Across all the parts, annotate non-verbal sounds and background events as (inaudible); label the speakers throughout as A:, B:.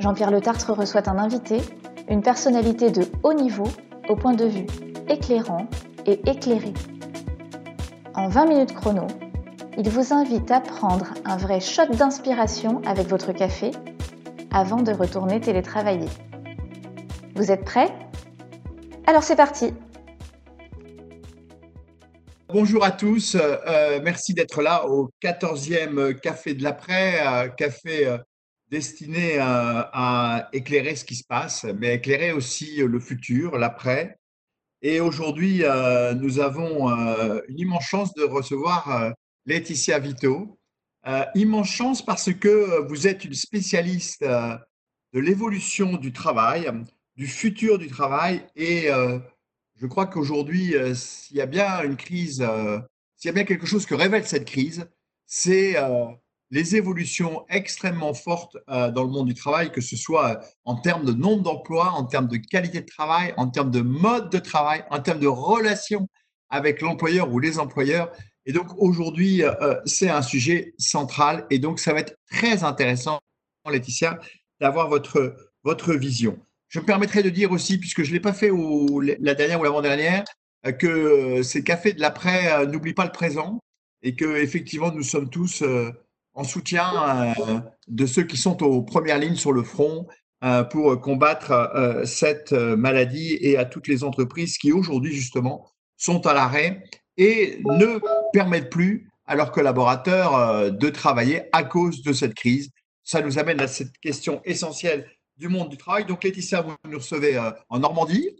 A: Jean-Pierre Le Tartre reçoit un invité, une personnalité de haut niveau, au point de vue éclairant et éclairé. En 20 minutes chrono, il vous invite à prendre un vrai shot d'inspiration avec votre café avant de retourner télétravailler. Vous êtes prêts? Alors c'est parti
B: Bonjour à tous, euh, merci d'être là au 14e Café de l'après, euh, café euh, destiné à, éclairer ce qui se passe, mais éclairer aussi le futur, l'après. Et aujourd'hui, euh, nous avons euh, une immense chance de recevoir euh, Laetitia Vito. immense chance parce que vous êtes une spécialiste de l'évolution du travail, du futur du travail. Et je crois qu'aujourd'hui, s'il y a bien une crise, s'il y a bien quelque chose que révèle cette crise, c'est les évolutions extrêmement fortes euh, dans le monde du travail, que ce soit euh, en termes de nombre d'emplois, en termes de qualité de travail, en termes de mode de travail, en termes de relation avec l'employeur ou les employeurs. Et donc aujourd'hui, euh, c'est un sujet central et donc ça va être très intéressant, Laetitia, d'avoir votre, votre vision. Je me permettrai de dire aussi, puisque je ne l'ai pas fait la dernière ou l'avant-dernière, que ces cafés de l'après n'oublient pas le présent et que effectivement nous sommes tous en soutien euh, de ceux qui sont aux premières lignes sur le front euh, pour combattre euh, cette maladie et à toutes les entreprises qui aujourd'hui justement sont à l'arrêt et ne permettent plus à leurs collaborateurs de travailler à cause de cette crise. Ça nous amène à cette question essentielle du monde du travail. Donc Laetitia, vous nous recevez en Normandie.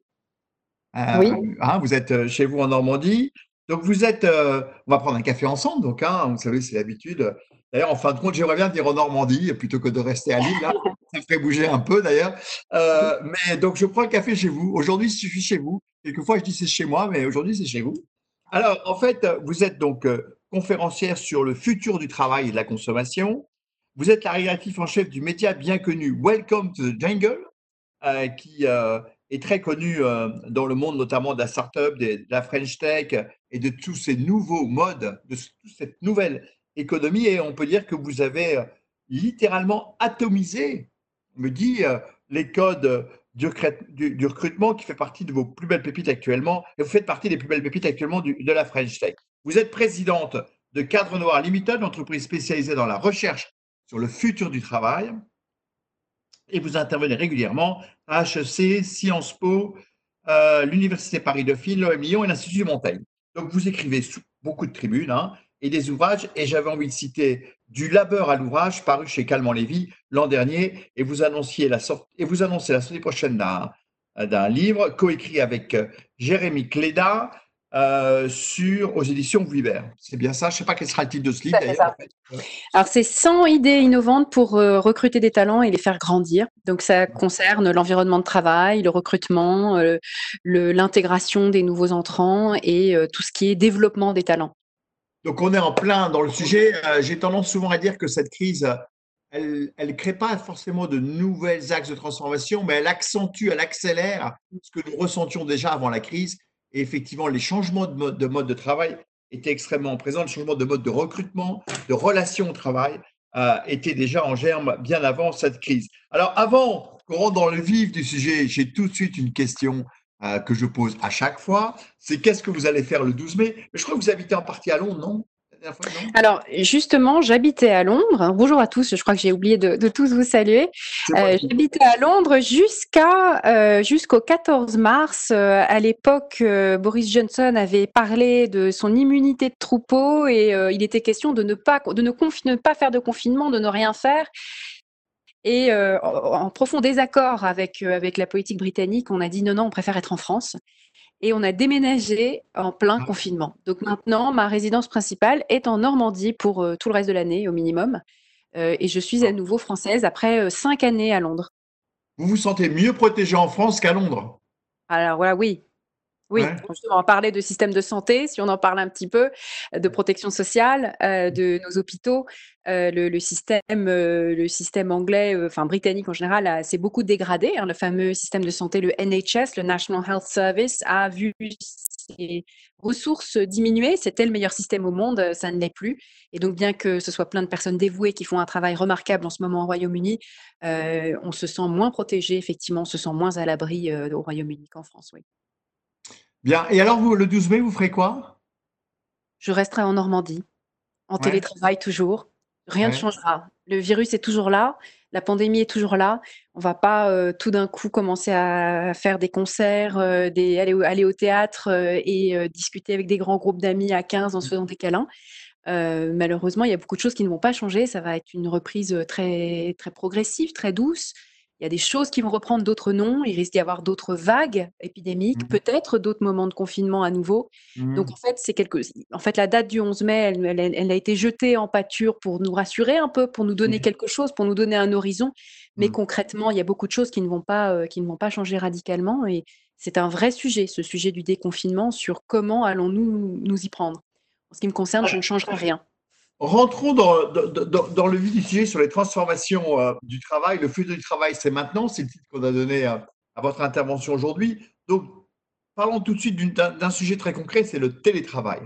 A: oui.
B: Hein, vous êtes chez vous en Normandie. Donc vous êtes, on va prendre un café ensemble. Donc hein, vous savez, c'est l'habitude. D'ailleurs, en fin de compte, j'aimerais bien dire en Normandie plutôt que de rester à Lille. Là. (laughs) Ça ferait bouger un peu d'ailleurs. Euh, mais donc, je prends le café chez vous. Aujourd'hui, je suis chez vous. Quelquefois, je dis c'est chez moi, mais aujourd'hui, c'est chez vous. Alors, en fait, vous êtes donc euh, conférencière sur le futur du travail et de la consommation. Vous êtes la rédactrice en chef du média bien connu Welcome to the Jungle, euh, qui est très connu dans le monde, notamment de la startup, de la French Tech et de tous ces nouveaux modes, de toute cette nouvelle économie et on peut dire que vous avez euh, littéralement atomisé, me dit, euh, les codes du, recrutement qui fait partie de vos plus belles pépites actuellement et vous faites partie des plus belles pépites actuellement de la French Tech. Vous êtes présidente de Cadre Noir Limited, entreprise spécialisée dans la recherche sur le futur du travail et vous intervenez régulièrement à HEC, Sciences Po, euh, l'Université Paris-Dauphine, l'OM Lyon et l'Institut Montaigne. Donc vous écrivez beaucoup de tribunes, hein, et des ouvrages, et j'avais envie de citer Du labeur à l'ouvrage, paru chez Calment Lévy l'an dernier, et vous annonciez la sortie, et vous annoncez la sortie prochaine d'un livre coécrit avec euh, Jérémy Cléda euh, sur aux éditions Vuibert. C'est bien ça? Je ne sais pas quel sera le titre de ce livre.
C: Alors c'est 100 idées innovantes pour euh, recruter des talents et les faire grandir. Donc ça concerne l'environnement de travail, le recrutement, l'intégration des nouveaux entrants et tout ce qui est développement des talents.
B: Donc on est en plein dans le sujet. Euh, j'ai tendance souvent à dire que cette crise, elle ne crée pas forcément de nouvelles axes de transformation, mais elle accentue, elle accélère ce que nous ressentions déjà avant la crise. Et effectivement, les changements de mode de, travail étaient extrêmement présents. Le changement de mode de recrutement, de relation au travail euh, était déjà en germe bien avant cette crise. Alors avant qu'on rentre dans le vif du sujet, j'ai tout de suite une question euh, que je pose à chaque fois, c'est qu'est-ce que vous allez faire le 12 mai? Mais je crois que vous habitez en partie à Londres, non?
C: Alors justement, j'habitais à Londres. Bonjour à tous. Je crois que j'ai oublié de, tous vous saluer. Euh, j'habitais à Londres jusqu'à euh, jusqu'au 14 mars. à l'époque, Boris Johnson avait parlé de son immunité de troupeau et il était question de ne pas de ne, ne pas faire de confinement, de ne rien faire. Et euh, en profond désaccord avec, euh, avec la politique britannique, on a dit non, non, on préfère être en France. Et on a déménagé en plein ah. confinement. Donc maintenant, ma résidence principale est en Normandie pour euh, tout le reste de l'année au minimum. et je suis à nouveau française après cinq années à Londres.
B: vous vous sentez mieux protégé en France qu'à Londres?
C: Alors voilà, oui, oui, on va parler de système de santé, si on en parle un petit peu, de protection sociale, euh, de nos hôpitaux. Euh, le, système, euh, le système anglais, enfin britannique en général, s'est beaucoup dégradé. Hein. le fameux système de santé, le NHS, le National Health Service, a vu ses ressources diminuer. C'était le meilleur système au monde, ça ne l'est plus. Et donc, bien que ce soit plein de personnes dévouées qui font un travail remarquable en ce moment au Royaume-Uni, on se sent moins protégé, effectivement, on se sent moins à l'abri au Royaume-Uni qu'en France, oui.
B: Bien. Et alors, vous, le 12 mai, vous ferez quoi?
C: Je resterai en Normandie, en télétravail toujours. Rien ne changera. Le virus est toujours là, la pandémie est toujours là. On va pas euh, tout d'un coup commencer à faire des concerts, euh, des, aller, au, théâtre euh, et discuter avec des grands groupes d'amis à 15 en se faisant des câlins. malheureusement, il y a beaucoup de choses qui ne vont pas changer. Ça va être une reprise très, très progressive, très douce. Il y a des choses qui vont reprendre, d'autres non. Il risque d'y avoir d'autres vagues épidémiques, mmh peut-être d'autres moments de confinement à nouveau. Donc, mmh. en fait, c'est quelque... en fait, la date du 11 mai, elle, a été jetée en pâture pour nous rassurer un peu, pour nous donner quelque chose, pour nous donner un horizon. Mais mmh. concrètement, il y a beaucoup de choses qui ne vont pas, euh, qui ne vont pas changer radicalement. Et c'est un vrai sujet, ce sujet du déconfinement, sur comment allons-nous nous y prendre. En ce qui me concerne, je ne changerai rien.
B: Rentrons dans, dans, le vif du sujet sur les transformations euh, du travail. Le futur du travail, c'est maintenant. C'est le titre qu'on a donné à, votre intervention aujourd'hui. Donc, parlons tout de suite d'un sujet très concret, c'est le télétravail.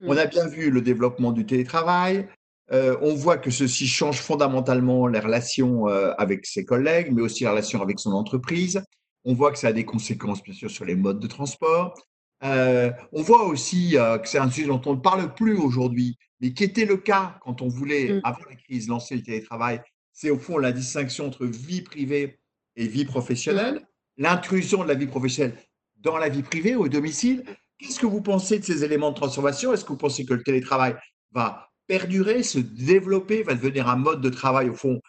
B: Mm. On a bien vu le développement du télétravail. Euh, on voit que ceci change fondamentalement les relations euh, avec ses collègues, mais aussi les relations avec son entreprise. On voit que ça a des conséquences, bien sûr, sur les modes de transport. On voit aussi que c'est un sujet dont on ne parle plus aujourd'hui, mais qui était le cas quand on voulait, mmh. avant la crise, lancer le télétravail, c'est au fond la distinction entre vie privée et vie professionnelle, mmh. l'intrusion de la vie professionnelle dans la vie privée, au domicile. Qu'est-ce que vous pensez de ces éléments de transformation? Est-ce que vous pensez que le télétravail va perdurer, se développer, va devenir un mode de travail, au fond,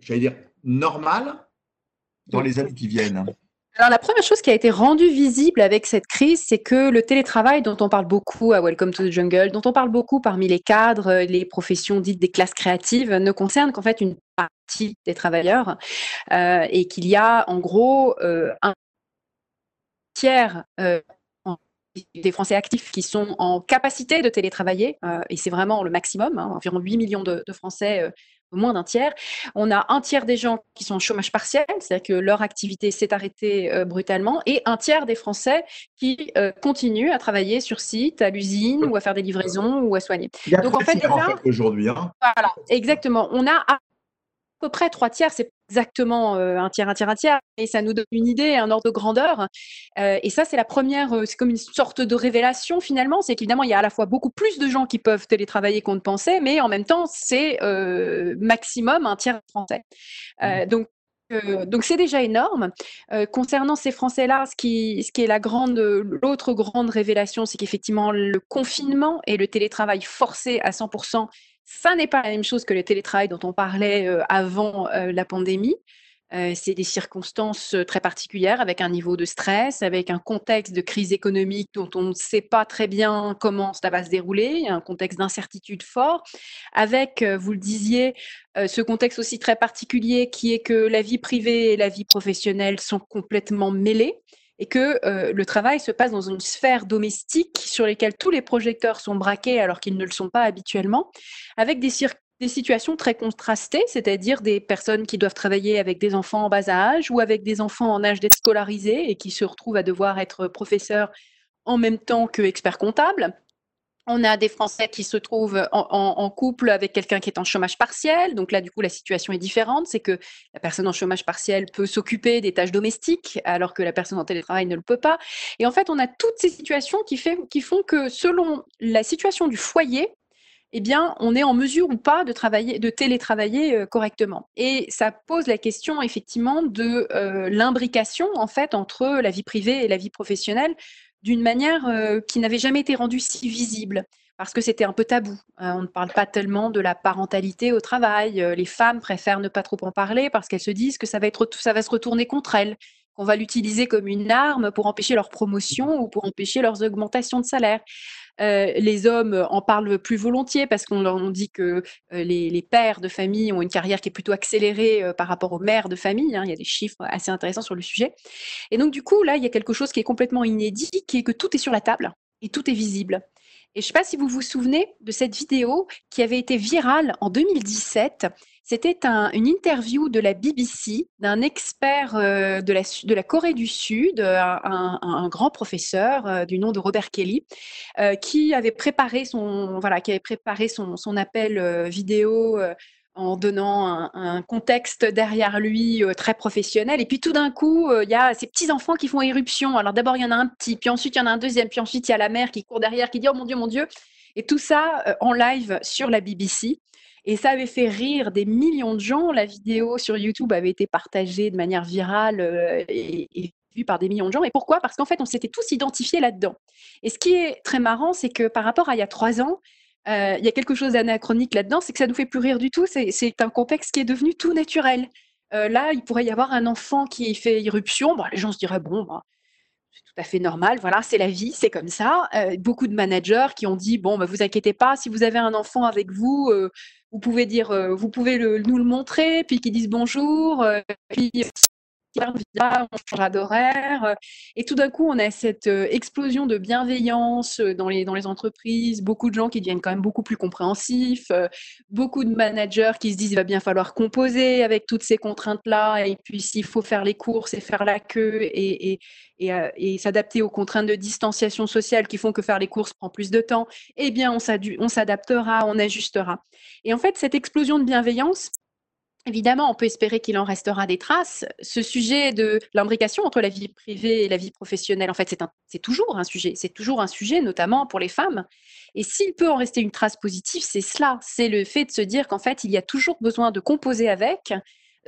B: j'allais dire, normal dans mmh. les années qui viennent?
C: Alors, la première chose qui a été rendue visible avec cette crise, c'est que le télétravail dont on parle beaucoup à Welcome to the Jungle, dont on parle beaucoup parmi les cadres, les professions dites des classes créatives, ne concerne qu'en fait une partie des travailleurs euh, et qu'il y a en gros euh, un tiers euh, des Français actifs qui sont en capacité de télétravailler, et c'est vraiment le maximum, hein, environ 8 millions de Français moins d'un tiers. On a un tiers des gens qui sont en chômage partiel, c'est-à-dire que leur activité s'est arrêtée euh, brutalement, et un tiers des Français qui euh, continuent à travailler sur site, à l'usine, ou à faire des livraisons, ou à soigner.
B: Donc en fait, aujourd'hui. Hein.
C: Voilà, exactement. On a peu près trois tiers, c'est exactement euh, un tiers, un tiers, un tiers, et ça nous donne une idée, un ordre de grandeur. Euh, et ça, c'est la première, euh, c'est comme une sorte de révélation finalement, c'est qu'évidemment, il y a à la fois beaucoup plus de gens qui peuvent télétravailler qu'on ne pensait, mais en même temps, c'est maximum un tiers français. Mmh. donc, donc c'est déjà énorme. concernant ces Français-là, ce qui, ce qui est la grande, l'autre grande révélation, c'est qu'effectivement le confinement et le télétravail forcé à 100% ça n'est pas la même chose que le télétravail dont on parlait euh, avant euh, la pandémie. Euh, c'est des circonstances très particulières avec un niveau de stress, avec un contexte de crise économique dont on ne sait pas très bien comment ça va se dérouler, un contexte d'incertitude fort, avec, vous le disiez, ce contexte aussi très particulier qui est que la vie privée et la vie professionnelle sont complètement mêlées et que euh, le travail se passe dans une sphère domestique sur lesquelles tous les projecteurs sont braqués alors qu'ils ne le sont pas habituellement, avec des, situations très contrastées, c'est-à-dire des personnes qui doivent travailler avec des enfants en bas âge ou avec des enfants en âge d'être scolarisés et qui se retrouvent à devoir être professeurs en même temps que experts comptables on a des Français qui se trouvent en, couple avec quelqu'un qui est en chômage partiel. Donc là, du coup, la situation est différente. C'est que la personne en chômage partiel peut s'occuper des tâches domestiques, alors que la personne en télétravail ne le peut pas. Et en fait, on a toutes ces situations qui, font que selon la situation du foyer, eh bien, on est en mesure ou pas de travailler, de télétravailler euh, correctement. Et ça pose la question effectivement de euh, l'imbrication en fait entre la vie privée et la vie professionnelle d'une manière euh, qui n'avait jamais été rendue si visible, parce que c'était un peu tabou. Euh, on ne parle pas tellement de la parentalité au travail. Euh, les femmes préfèrent ne pas trop en parler parce qu'elles se disent que ça va, être, ça va se retourner contre elles qu'on va l'utiliser comme une arme pour empêcher leur promotion ou pour empêcher leurs augmentations de salaire. Les hommes en parlent plus volontiers parce qu'on dit que les, pères de famille ont une carrière qui est plutôt accélérée par rapport aux mères de famille. Hein. Il y a des chiffres assez intéressants sur le sujet. Et donc, du coup, là, il y a quelque chose qui est complètement inédit, qui est que tout est sur la table et tout est visible. Et je ne sais pas si vous vous souvenez de cette vidéo qui avait été virale en 2017 c'était une interview de la BBC d'un expert euh, de, la, Corée du Sud, un, grand professeur euh, du nom de Robert Kelly, euh, qui avait préparé son, voilà, qui avait préparé son, appel vidéo en donnant un, contexte derrière lui très professionnel. Et puis tout d'un coup, il y a ces petits enfants qui font éruption. Alors d'abord, il y en a un petit, puis ensuite, il y en a un deuxième, puis ensuite, il y a la mère qui court derrière, qui dit Oh mon Dieu, mon Dieu. Et tout ça en live sur la BBC. Et ça avait fait rire des millions de gens. La vidéo sur YouTube avait été partagée de manière virale euh, et, vue par des millions de gens. Et pourquoi? Parce qu'en fait, on s'était tous identifiés là-dedans. Et ce qui est très marrant, c'est que par rapport à il y a trois ans, euh, il y a quelque chose d'anachronique là-dedans, c'est que ça nous fait plus rire du tout. C'est un contexte qui est devenu tout naturel. Euh, là, il pourrait y avoir un enfant qui fait irruption. Les gens se diraient, bon, bah, tout à fait normal. Voilà, c'est la vie, c'est comme ça. Beaucoup de managers qui ont dit bon, bah, vous inquiétez pas, si vous avez un enfant avec vous, vous pouvez dire, euh, vous pouvez nous le montrer, puis qu'ils disent bonjour, puis on changera d'horaire. Et tout d'un coup, on a cette explosion de bienveillance dans les, dans les entreprises, beaucoup de gens qui deviennent quand même beaucoup plus compréhensifs, beaucoup de managers qui se disent il va bien falloir composer avec toutes ces contraintes-là, et puis s'il faut faire les courses et faire la queue et, et, et, s'adapter aux contraintes de distanciation sociale qui font que faire les courses prend plus de temps, eh bien on s'adaptera, on ajustera. Et en fait, cette explosion de bienveillance, Évidemment, on peut espérer qu'il en restera des traces. Ce sujet de l'imbrication entre la vie privée et la vie professionnelle, en fait, c'est toujours un sujet. C'est toujours un sujet, notamment pour les femmes. Et s'il peut en rester une trace positive, c'est cela. C'est le fait de se dire qu'en fait, il y a toujours besoin de composer avec,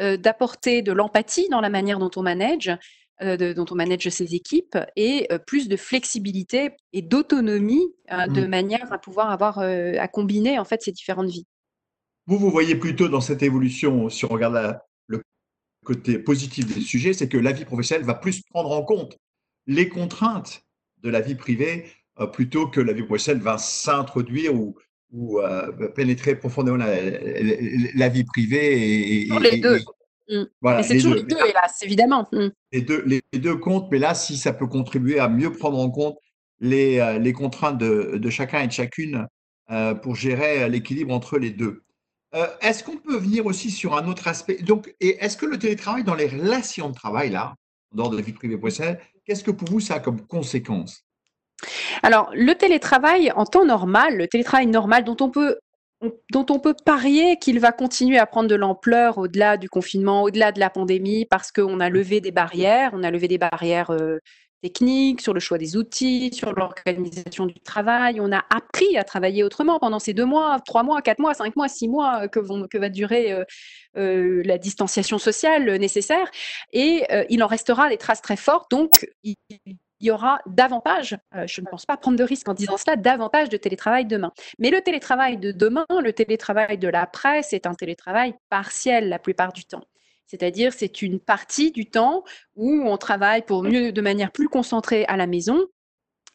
C: euh, d'apporter de l'empathie dans la manière dont on manage, euh, dont on manage ses équipes, et euh, plus de flexibilité et d'autonomie de mmh. manière à pouvoir avoir à combiner en fait ces différentes vies.
B: Vous, vous voyez plutôt dans cette évolution, si on regarde le côté positif des sujets, c'est que la vie professionnelle va plus prendre en compte les contraintes de la vie privée euh, plutôt que la vie professionnelle va s'introduire ou, ou euh, pénétrer profondément la, vie privée.
C: Et, les deux. Mmh. Voilà, c'est toujours les deux, hélas, évidemment.
B: Mmh. Les, deux, les, deux comptent, mais là, si ça peut contribuer à mieux prendre en compte les, euh, les contraintes de, de, chacun et de chacune pour gérer l'équilibre entre les deux. Euh, est-ce qu'on peut venir aussi sur un autre aspect? Donc, et est-ce que le télétravail dans les relations de travail, là, dans de la vie privée professionnelle, qu'est-ce que pour vous ça a comme conséquence?
C: Alors, le télétravail en temps normal, le télétravail normal dont on peut dont on peut parier qu'il va continuer à prendre de l'ampleur au-delà du confinement, au-delà de la pandémie, parce qu'on a levé des barrières, on a levé des barrières euh, techniques, sur le choix des outils, sur l'organisation du travail. On a appris à travailler autrement pendant ces deux mois, trois mois, quatre mois, cinq mois, six mois que, va durer euh, euh, la distanciation sociale nécessaire. Et euh, il en restera des traces très fortes. Donc, il y aura davantage, je ne pense pas prendre de risque en disant cela, davantage de télétravail demain. Mais le télétravail de demain, le télétravail de l'après, c'est un télétravail partiel la plupart du temps. C'est-à-dire, c'est une partie du temps où on travaille pour mieux, de manière plus concentrée à la maison.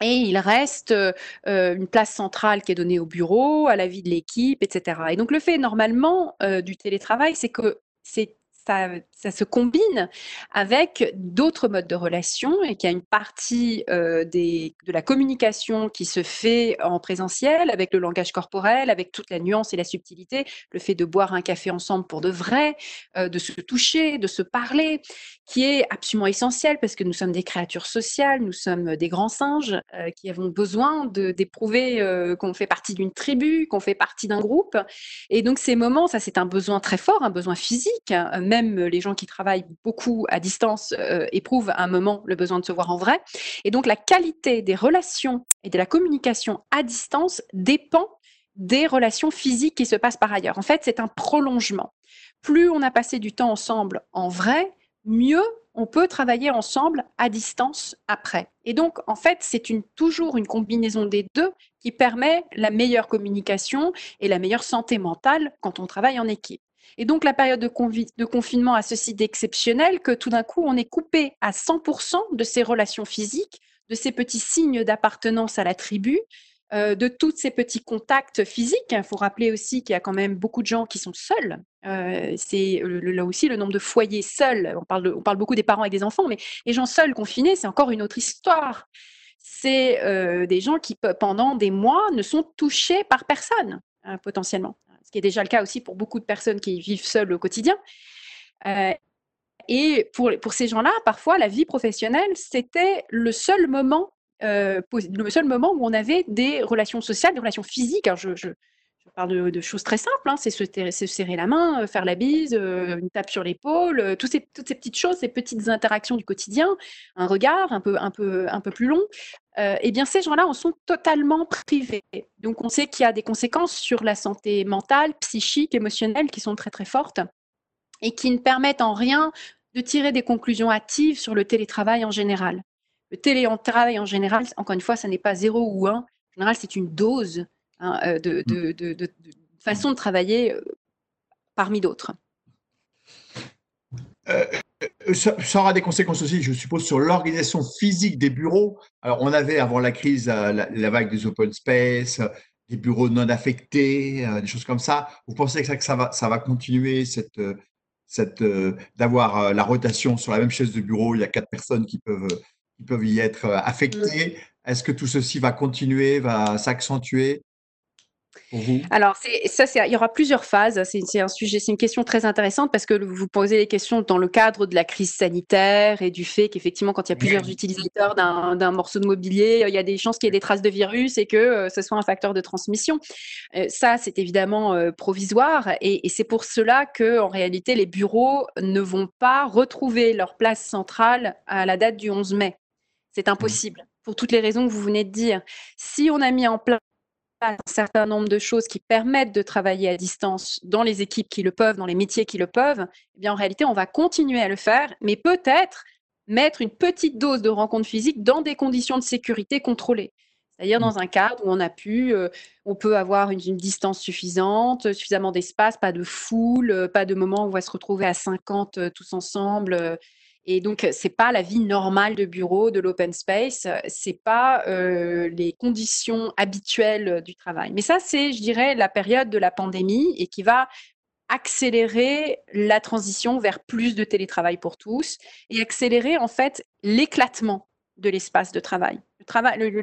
C: Et il reste euh, une place centrale qui est donnée au bureau, à la vie de l'équipe, etc. Et donc le fait normalement euh, du télétravail, c'est que c'est ça, se combine avec d'autres modes de relation et qu'il y a une partie euh, de la communication qui se fait en présentiel avec le langage corporel, avec toute la nuance et la subtilité, le fait de boire un café ensemble pour de vrai, euh, de se toucher, de se parler, qui est absolument essentiel parce que nous sommes des créatures sociales, nous sommes des grands singes euh, qui avons besoin d'éprouver qu'on fait partie d'une tribu, qu'on fait partie d'un groupe. Et donc ces moments, ça c'est un besoin très fort, un besoin physique, même les gens qui travaillent beaucoup à distance euh, éprouvent à un moment le besoin de se voir en vrai. Et donc la qualité des relations et de la communication à distance dépend des relations physiques qui se passent par ailleurs. En fait, c'est un prolongement. Plus on a passé du temps ensemble en vrai, mieux on peut travailler ensemble à distance après. Et donc, en fait, c'est toujours une combinaison des deux qui permet la meilleure communication et la meilleure santé mentale quand on travaille en équipe. Et donc la période de, confinement a ceci d'exceptionnel que tout d'un coup, on est coupé à 100% de ses relations physiques, de ces petits signes d'appartenance à la tribu, euh, de tous ces petits contacts physiques. Il faut rappeler aussi qu'il y a quand même beaucoup de gens qui sont seuls. Euh, c'est là aussi le nombre de foyers seuls. On parle, on parle beaucoup des parents et des enfants, mais les gens seuls confinés, c'est encore une autre histoire. C'est euh, des gens qui, pendant des mois, ne sont touchés par personne, hein, potentiellement. Ce qui est déjà le cas aussi pour beaucoup de personnes qui vivent seules au quotidien. et pour, pour ces gens-là, parfois, la vie professionnelle, c'était le seul moment euh, le seul moment où on avait des relations sociales, des relations physiques. Parle de, choses très simples, hein, c'est se, serrer la main, euh, faire la bise, euh, une tape sur l'épaule, toutes ces, toutes ces petites choses, ces petites interactions du quotidien, un regard un peu, un peu, un peu plus long. eh bien, ces gens-là en sont totalement privés. Donc, on sait qu'il y a des conséquences sur la santé mentale, psychique, émotionnelle qui sont très, très fortes et qui ne permettent en rien de tirer des conclusions hâtives sur le télétravail en général. Le télétravail en général, encore une fois, ça n'est pas zéro ou un. En général, c'est une dose hein, euh, de, de, façon de travailler euh, parmi d'autres.
B: Euh, ça, aura des conséquences aussi, je suppose, sur l'organisation physique des bureaux. Alors, on avait avant la crise la, vague des open space, des bureaux non affectés, des choses comme ça. Vous pensez que ça, que ça, va, ça va continuer cette, cette, d'avoir la rotation sur la même chaise de bureau Il y a quatre personnes qui peuvent peuvent y être euh, affectés. Est-ce que tout ceci va continuer, va s'accentuer?
C: Vous Alors, ça, il y aura plusieurs phases. C'est un sujet, c'est une question très intéressante parce que vous posez les questions dans le cadre de la crise sanitaire et du fait qu'effectivement, quand il y a plusieurs utilisateurs d'un morceau de mobilier, il y a des chances qu'il y ait des traces de virus et que euh, ce soit un facteur de transmission. Euh, ça, c'est évidemment provisoire et, et c'est pour cela que, en réalité, les bureaux ne vont pas retrouver leur place centrale à la date du 11 mai. C'est mmh. impossible pour toutes les raisons que vous venez de dire. Si on a mis en place un certain nombre de choses qui permettent de travailler à distance dans les équipes qui le peuvent, dans les métiers qui le peuvent, eh bien en réalité, on va continuer à le faire, mais peut-être mettre une petite dose de rencontre physique dans des conditions de sécurité contrôlées. C'est-à-dire mmh. dans un cadre où on a pu, euh, on peut avoir une, distance suffisante, suffisamment d'espace, pas de foule, euh, pas de moment où on va se retrouver à 50 euh, tous ensemble et donc, c'est pas la vie normale de bureau, de l'open space, c'est pas les conditions habituelles du travail. Mais ça, c'est, je dirais, la période de la pandémie et qui va accélérer la transition vers plus de télétravail pour tous et accélérer en fait l'éclatement de l'espace de travail.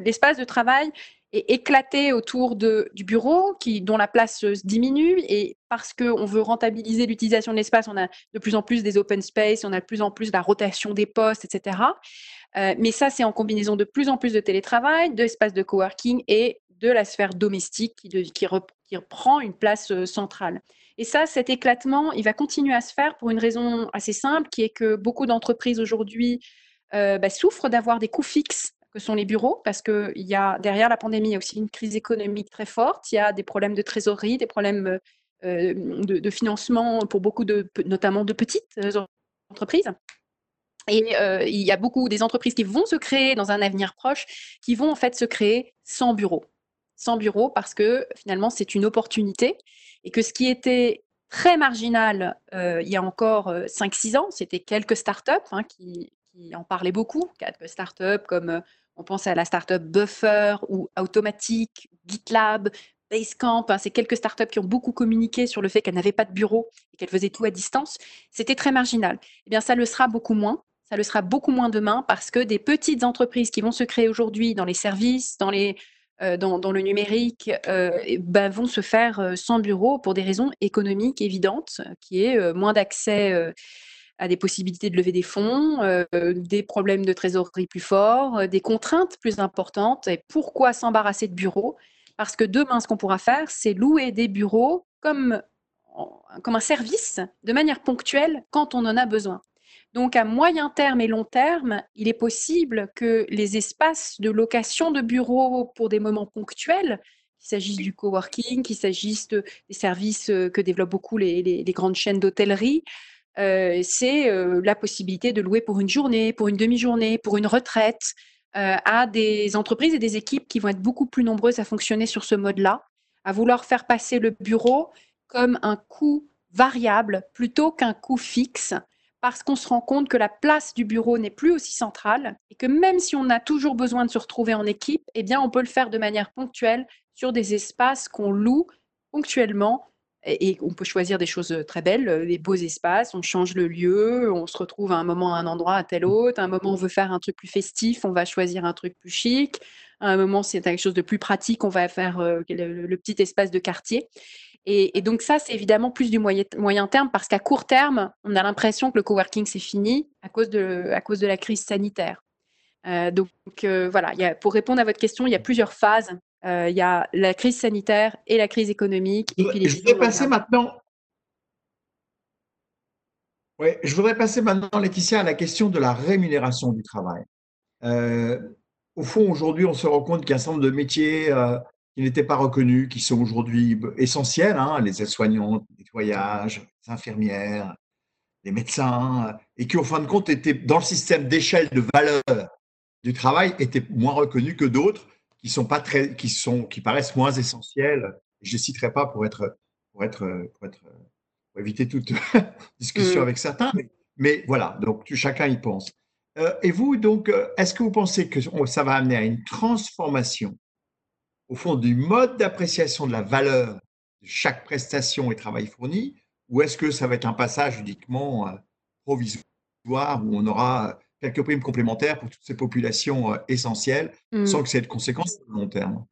C: L'espace de travail est éclaté autour de, du bureau dont la place se diminue et parce qu'on veut rentabiliser l'utilisation de l'espace, on a de plus en plus des open space, on a de plus en plus la rotation des postes, etc. Euh, mais ça, c'est en combinaison de plus en plus de télétravail, d'espaces de coworking et de la sphère domestique qui, qui, reprend une place euh, centrale. Et ça, cet éclatement, il va continuer à se faire pour une raison assez simple, qui est que beaucoup d'entreprises aujourd'hui euh, bah, souffrent d'avoir des coûts fixes que sont les bureaux, parce que y a, derrière la pandémie, il y a aussi une crise économique très forte, il y a des problèmes de trésorerie, des problèmes euh, de, financement pour beaucoup de, notamment de petites euh, entreprises. Et euh, il y a beaucoup des entreprises qui vont se créer dans un avenir proche, qui vont en fait se créer sans bureau. Sans bureau parce que finalement, c'est une opportunité et que ce qui était très marginal il y a encore 5-6 ans, c'était quelques startups hein, qui, qui en parlaient beaucoup, quelques startups comme on pense à la startup Buffer ou Automatique, GitLab, Basecamp. Hein, c'est quelques startups qui ont beaucoup communiqué sur le fait qu'elles n'avaient pas de bureau et qu'elles faisaient tout à distance. C'était très marginal. Eh bien, ça le sera beaucoup moins. Ça le sera beaucoup moins demain parce que des petites entreprises qui vont se créer aujourd'hui dans les services, dans les euh, dans, le numérique euh, ben, vont se faire euh, sans bureau pour des raisons économiques évidentes, qui est moins d'accès à des possibilités de lever des fonds, euh, des problèmes de trésorerie plus forts, euh, des contraintes plus importantes. Et pourquoi s'embarrasser de bureaux? Parce que demain, ce qu'on pourra faire, c'est louer des bureaux comme, comme un service de manière ponctuelle quand on en a besoin. Donc, à moyen terme et long terme, il est possible que les espaces de location de bureaux pour des moments ponctuels, qu'il s'agisse du coworking, qu'il s'agisse des services euh, que développent beaucoup les grandes chaînes d'hôtellerie, euh, c'est euh, la possibilité de louer pour une journée, pour une demi-journée, pour une retraite, euh, à des entreprises et des équipes qui vont être beaucoup plus nombreuses à fonctionner sur ce mode-là, à vouloir faire passer le bureau comme un coût variable plutôt qu'un coût fixe parce qu'on se rend compte que la place du bureau n'est plus aussi centrale et que même si on a toujours besoin de se retrouver en équipe, eh bien, on peut le faire de manière ponctuelle sur des espaces qu'on loue ponctuellement et, on peut choisir des choses très belles, des beaux espaces, on change le lieu, on se retrouve à un moment à un endroit, à tel autre, à un moment on veut faire un truc plus festif, on va choisir un truc plus chic, à un moment c'est quelque chose de plus pratique, on va faire le petit espace de quartier. Et, donc ça, c'est évidemment plus du moyen, moyen terme parce qu'à court terme, on a l'impression que le coworking, c'est fini à cause de, à cause de la crise sanitaire. Euh, donc euh, voilà, pour répondre à votre question, il y a plusieurs phases. Euh, il y a la crise sanitaire et la crise économique. Et
B: puis les je voudrais passer maintenant. Oui, je voudrais passer maintenant, Laetitia, à la question de la rémunération du travail. au fond, aujourd'hui, on se rend compte qu'il y a un certain nombre de métiers qui n'étaient pas reconnus, qui sont aujourd'hui essentiels, hein, les aides-soignantes, les nettoyage, les infirmières, les médecins, et qui, au fin de compte, étaient dans le système d'échelle de valeur du travail, étaient moins reconnus que d'autres qui sont pas très, qui sont, qui paraissent moins essentiels. Je ne les citerai pas pour être, pour être, pour être, pour éviter toute (laughs) discussion mmh. avec certains, mais, voilà. Donc chacun y pense. Euh, et vous, donc, euh, est-ce que vous pensez que ça va amener à une transformation au fond, du mode d'appréciation de la valeur de chaque prestation et travail fourni, ou est-ce que ça va être un passage uniquement euh, provisoire où on aura quelques primes complémentaires pour toutes ces populations euh, essentielles mmh. sans que ça ait de conséquences sur le long terme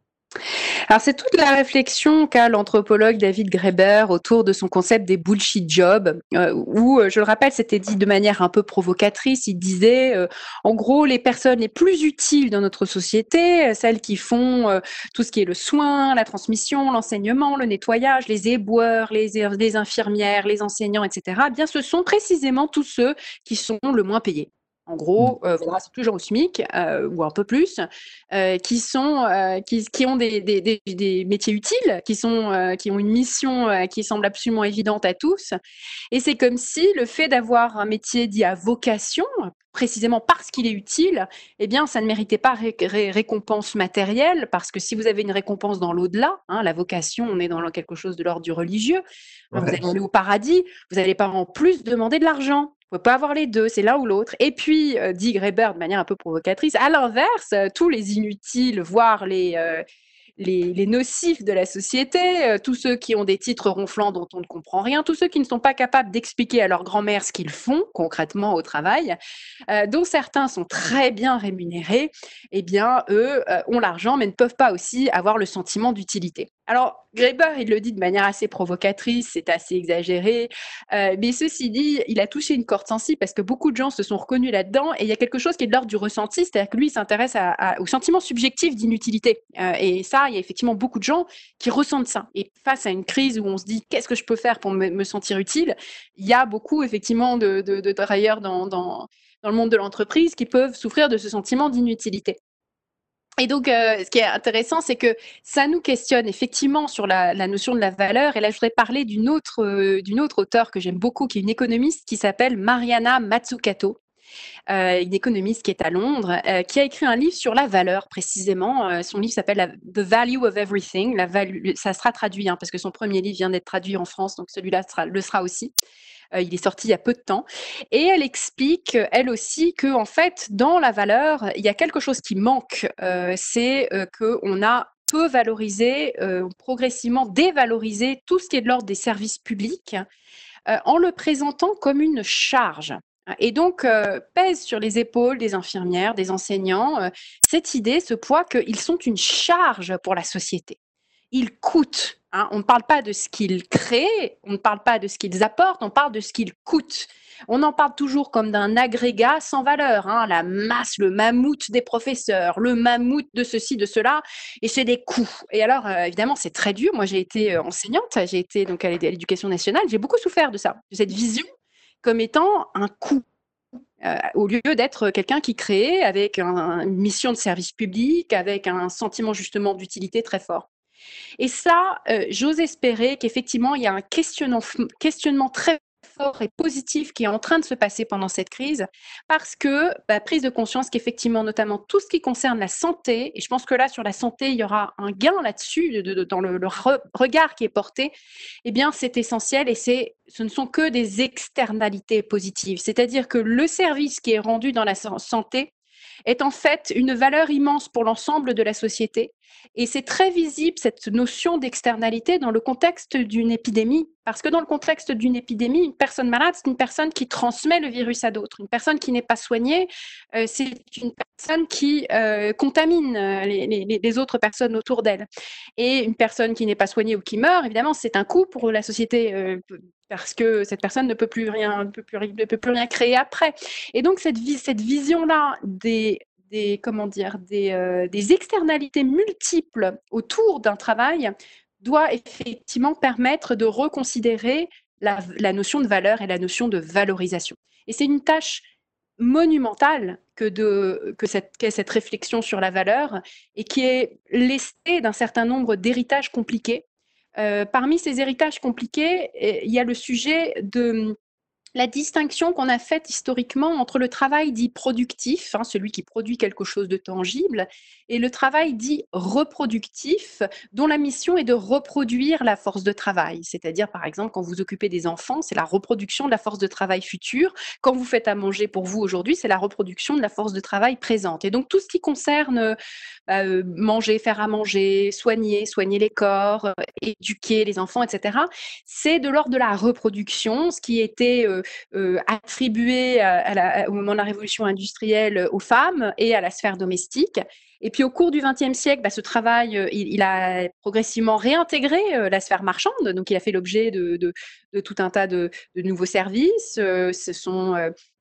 C: alors c'est toute la réflexion qu'a l'anthropologue David Graeber autour de son concept des bullshit jobs, euh, où, euh, je le rappelle, c'était dit de manière un peu provocatrice. Il disait, euh, en gros, les personnes les plus utiles dans notre société, celles qui font tout ce qui est le soin, la transmission, l'enseignement, le nettoyage, les éboueurs, les, les infirmières, les enseignants, etc. Eh bien, ce sont précisément tous ceux qui sont le moins payés. En gros, mmh. euh, voilà, c'est toujours au SMIC euh, ou un peu plus, euh, qui sont, qui, qui, ont des, des, des, métiers utiles, qui sont, qui ont une mission qui semble absolument évidente à tous. Et c'est comme si le fait d'avoir un métier dit à vocation, précisément parce qu'il est utile, eh bien, ça ne méritait pas récompense matérielle, parce que si vous avez une récompense dans l'au-delà, hein, la vocation, on est dans quelque chose de l'ordre du religieux, vous allez aller au paradis, vous n'allez pas en plus demander de l'argent. Ne pouvez pas avoir les deux, c'est l'un ou l'autre. Et puis, euh, dit Greber de manière un peu provocatrice, à l'inverse, euh, tous les inutiles, voire les, euh, les, nocifs de la société, tous ceux qui ont des titres ronflants dont on ne comprend rien, tous ceux qui ne sont pas capables d'expliquer à leur grand-mère ce qu'ils font concrètement au travail, dont certains sont très bien rémunérés, eh bien, eux ont l'argent mais ne peuvent pas aussi avoir le sentiment d'utilité. Alors, Greber, il le dit de manière assez provocatrice, c'est assez exagéré, mais ceci dit, il a touché une corde sensible parce que beaucoup de gens se sont reconnus là-dedans et il y a quelque chose qui est de l'ordre du ressenti, c'est-à-dire que lui, il s'intéresse au sentiment subjectif d'inutilité. et ça, il y a effectivement beaucoup de gens qui ressentent ça. Et face à une crise où on se dit qu'est-ce que je peux faire pour me, sentir utile, il y a beaucoup effectivement de, travailleurs dans, le monde de l'entreprise qui peuvent souffrir de ce sentiment d'inutilité. Et donc, euh, ce qui est intéressant, c'est que ça nous questionne effectivement sur la, notion de la valeur. Et là, je voudrais parler d'une autre, euh, autre auteure que j'aime beaucoup, qui est une économiste qui s'appelle Mariana Mazzucato. Euh, une économiste qui est à Londres, qui a écrit un livre sur la valeur précisément. Son livre s'appelle The Value of Everything. La ça sera traduit hein, parce que son premier livre vient d'être traduit en France, donc celui-là le sera aussi. Il est sorti il y a peu de temps. Et elle explique, elle aussi, que en fait, dans la valeur, il y a quelque chose qui manque. c'est qu'on a peu valorisé, progressivement dévalorisé tout ce qui est de l'ordre des services publics en le présentant comme une charge. Et donc, euh, pèse sur les épaules des infirmières, des enseignants, euh, cette idée, ce poids qu'ils sont une charge pour la société. Ils coûtent. Hein. On ne parle pas de ce qu'ils créent, on ne parle pas de ce qu'ils apportent, on parle de ce qu'ils coûtent. On en parle toujours comme d'un agrégat sans valeur, hein. la masse, le mammouth des professeurs, le mammouth de ceci, de cela, et c'est des coûts. Et alors, euh, évidemment, c'est très dur. Moi, j'ai été enseignante, j'ai été donc à l'éducation nationale, j'ai beaucoup souffert de ça, de cette vision comme étant un coût. Euh, au lieu d'être quelqu'un qui crée avec une mission de service public, avec un sentiment justement d'utilité très fort. Et ça, euh, j'ose espérer qu'effectivement, il y a un questionnement, très fort et positif qui est en train de se passer pendant cette crise, parce que bah, prise de conscience qu'effectivement, notamment tout ce qui concerne la santé, et je pense que là, sur la santé, il y aura un gain là-dessus, dans le, regard qui est porté, eh bien, c'est essentiel et c'est, ce ne sont que des externalités positives. C'est-à-dire que le service qui est rendu dans la santé est en fait une valeur immense pour l'ensemble de la société. Et c'est très visible, cette notion d'externalité, dans le contexte d'une épidémie. Parce que dans le contexte d'une épidémie, une personne malade, c'est une personne qui transmet le virus à d'autres. Une personne qui n'est pas soignée, euh, c'est une personne qui euh, contamine euh, les, autres personnes autour d'elle. Et une personne qui n'est pas soignée ou qui meurt, évidemment, c'est un coût pour la société parce que cette personne ne peut plus rien, ne peut plus, ne peut plus rien créer après. Et donc cette, cette vision-là des, comment dire, des, euh, des externalités multiples autour d'un travail doit effectivement permettre de reconsidérer la, notion de valeur et la notion de valorisation. Et c'est une tâche monumentale que, de, que cette, cette réflexion sur la valeur et qui est lestée d'un certain nombre d'héritages compliqués parmi ces héritages compliqués, il y a le sujet de la distinction qu'on a faite historiquement entre le travail dit productif, hein, celui qui produit quelque chose de tangible, et le travail dit reproductif, dont la mission est de reproduire la force de travail. C'est-à-dire, par exemple, quand vous occupez des enfants, c'est la reproduction de la force de travail future. Quand vous faites à manger pour vous aujourd'hui, c'est la reproduction de la force de travail présente. Et donc, tout ce qui concerne euh, manger, faire à manger, soigner, soigner les corps, éduquer les enfants, etc., c'est de l'ordre de la reproduction, ce qui était euh, euh, attribué au moment de la révolution industrielle aux femmes et à la sphère domestique. Et puis au cours du XXe siècle, bah, ce travail, euh, il, a progressivement réintégré euh, la sphère marchande. Donc il a fait l'objet de, tout un tas de, nouveaux services. ce sont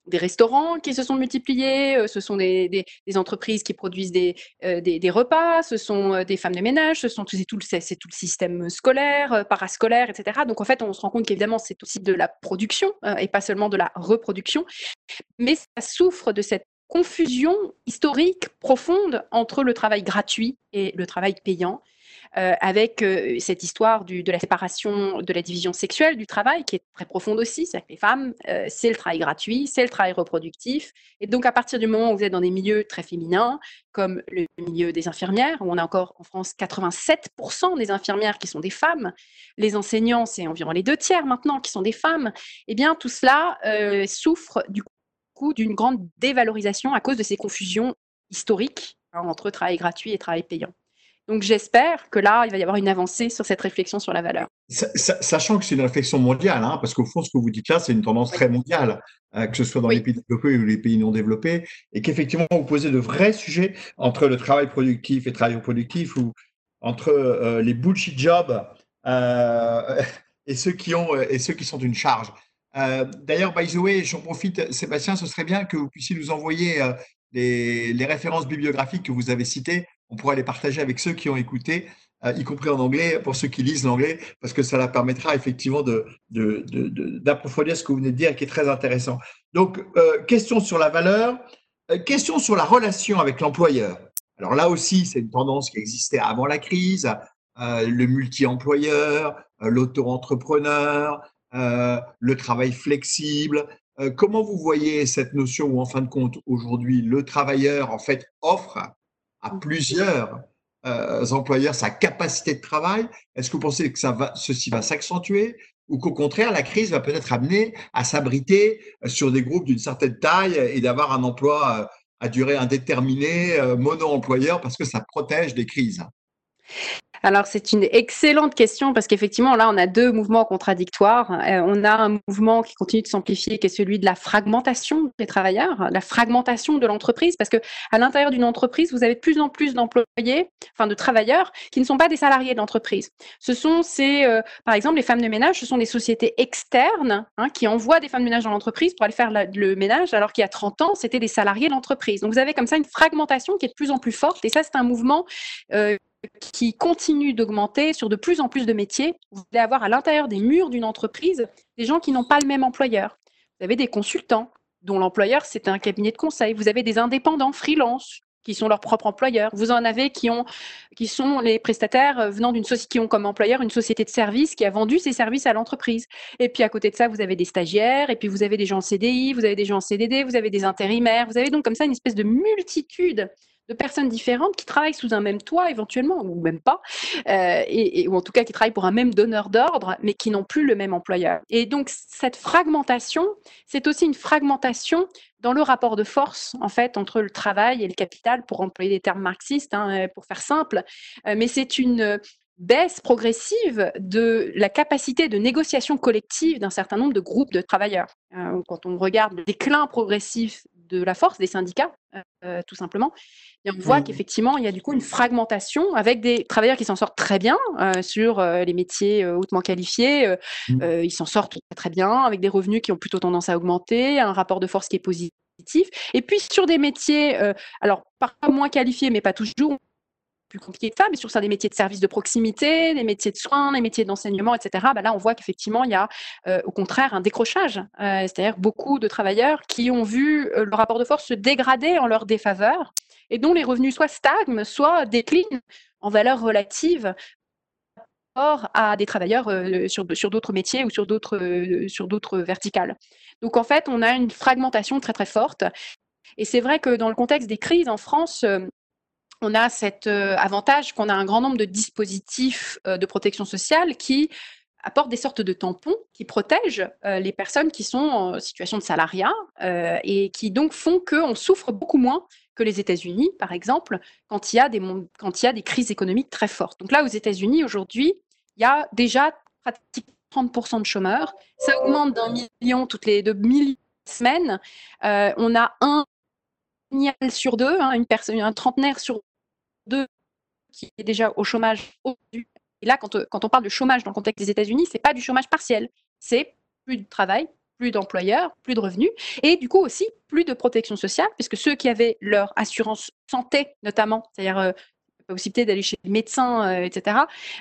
C: des restaurants qui se sont multipliés, ce sont des, entreprises qui produisent des, des, repas, ce sont des femmes de ménage, ce sont c'est tout, c'est tout le système scolaire, parascolaire, etc. Donc en fait, on se rend compte qu'évidemment, c'est aussi de la production et pas seulement de la reproduction, mais ça souffre de cette confusion historique profonde entre le travail gratuit et le travail payant. Euh, avec euh, cette histoire de la séparation, de la division sexuelle du travail, qui est très profonde aussi. C'est que les femmes, euh, c'est le travail gratuit, c'est le travail reproductif. Et donc, à partir du moment où vous êtes dans des milieux très féminins, comme le milieu des infirmières, où on a encore en France 87% des infirmières qui sont des femmes, les enseignants, c'est environ les deux tiers maintenant qui sont des femmes, eh bien, tout cela souffre du d'une grande dévalorisation à cause de ces confusions historiques hein, entre travail gratuit et travail payant. Donc j'espère que là, il va y avoir une avancée sur cette réflexion sur la valeur.
B: Sachant que c'est une réflexion mondiale, hein, parce qu'au fond, ce que vous dites là, c'est une tendance très mondiale, euh, que ce soit dans les pays développés ou les pays non développés, et qu'effectivement, vous posez de vrais sujets entre le travail productif et le travail productif, ou entre euh, les bullshit jobs euh, (laughs) et, ceux qui ont, et ceux qui sont une charge. D'ailleurs, by the way, j'en profite, Sébastien, ce serait bien que vous puissiez nous envoyer les, les, références bibliographiques que vous avez citées on pourrait les partager avec ceux qui ont écouté, euh, y compris en anglais, pour ceux qui lisent l'anglais, parce que ça leur permettra effectivement d'approfondir de, ce que vous venez de dire, qui est très intéressant. Donc, euh, question sur la valeur, euh, question sur la relation avec l'employeur. Alors là aussi, c'est une tendance qui existait avant la crise, le multi-employeur, l'auto-entrepreneur, le travail flexible. comment vous voyez cette notion où, en fin de compte, aujourd'hui, le travailleur, en fait, offre à plusieurs euh, employeurs sa capacité de travail? Est-ce que vous pensez que ça va, ceci va s'accentuer ou qu'au contraire, la crise va peut-être amener à s'abriter euh, sur des groupes d'une certaine taille et d'avoir un emploi euh, à durée indéterminée, mono-employeur, parce que ça protège des crises?
C: Alors, c'est une excellente question parce qu'effectivement, là, on a deux mouvements contradictoires. Euh, on a un mouvement qui continue de s'amplifier, qui est celui de la fragmentation des travailleurs, la fragmentation de l'entreprise, parce que à l'intérieur d'une entreprise, vous avez de plus en plus d'employés, enfin de travailleurs, qui ne sont pas des salariés de l'entreprise. Ce sont ces, euh, par exemple, les femmes de ménage, ce sont des sociétés externes hein, qui envoient des femmes de ménage dans l'entreprise pour aller faire le ménage, alors qu'il y a 30 ans, c'était des salariés de l'entreprise. Donc, vous avez comme ça une fragmentation qui est de plus en plus forte, et ça, c'est un mouvement euh, qui continue d'augmenter sur de plus en plus de métiers. Vous allez avoir à l'intérieur des murs d'une entreprise des gens qui n'ont pas le même employeur. Vous avez des consultants dont l'employeur, c'est un cabinet de conseil. Vous avez des indépendants freelance qui sont leurs propres employeurs. Vous en avez qui ont, qui sont les prestataires euh, venant d'une société, qui ont comme employeur une société de services qui a vendu ses services à l'entreprise. Et puis à côté de ça, vous avez des stagiaires, et puis vous avez des gens en CDI, vous avez des gens en CDD, vous avez des intérimaires, vous avez donc comme ça une espèce de multitude de personnes différentes qui travaillent sous un même toit éventuellement, ou même pas, euh, et, ou en tout cas qui travaillent pour un même donneur d'ordre, mais qui n'ont plus le même employeur. Et donc cette fragmentation, c'est aussi une fragmentation dans le rapport de force, en fait, entre le travail et le capital, pour employer des termes marxistes, hein, pour faire simple, euh, mais c'est une baisse progressive de la capacité de négociation collective d'un certain nombre de groupes de travailleurs. Euh, quand on regarde le déclin progressif de la force des syndicats, euh, tout simplement, et on voit mmh. qu'effectivement, il y a du coup une fragmentation avec des travailleurs qui s'en sortent très bien euh, sur euh, les métiers hautement qualifiés. Mmh. ils s'en sortent très bien avec des revenus qui ont plutôt tendance à augmenter, un rapport de force qui est positif. Et puis sur des métiers, alors parfois moins qualifiés, mais pas toujours, plus compliqué que ça, mais sur ça, des métiers de service de proximité, des métiers de soins, des métiers d'enseignement, etc., bah là, on voit qu'effectivement, il y a euh, au contraire un décrochage, euh, c'est-à-dire beaucoup de travailleurs qui ont vu euh, le rapport de force se dégrader en leur défaveur et dont les revenus soit stagnent, soit déclinent en valeur relative rapport à des travailleurs sur, sur d'autres métiers ou sur d'autres verticales. Donc en fait, on a une fragmentation très très forte. Et c'est vrai que dans le contexte des crises en France, on a cet euh, avantage qu'on a un grand nombre de dispositifs euh, de protection sociale qui apportent des sortes de tampons qui protègent euh, les personnes qui sont en situation de salariat et qui donc font qu'on souffre beaucoup moins que les États-Unis, par exemple, quand il, y a des, quand il y a des crises économiques très fortes. Donc là, aux États-Unis, aujourd'hui, il y a déjà pratiquement 30% de chômeurs. Ça augmente d'un million toutes les deux mille semaines. on a un sur deux, hein, un trentenaire sur deux qui est déjà au chômage. Et là, quand, quand, on parle de chômage dans le contexte des États-Unis, c'est pas du chômage partiel, c'est plus de travail, plus d'employeurs, plus de revenus, et du coup aussi plus de protection sociale, puisque ceux qui avaient leur assurance santé, notamment, c'est-à-dire euh, la possibilité d'aller chez le médecin, euh, etc.,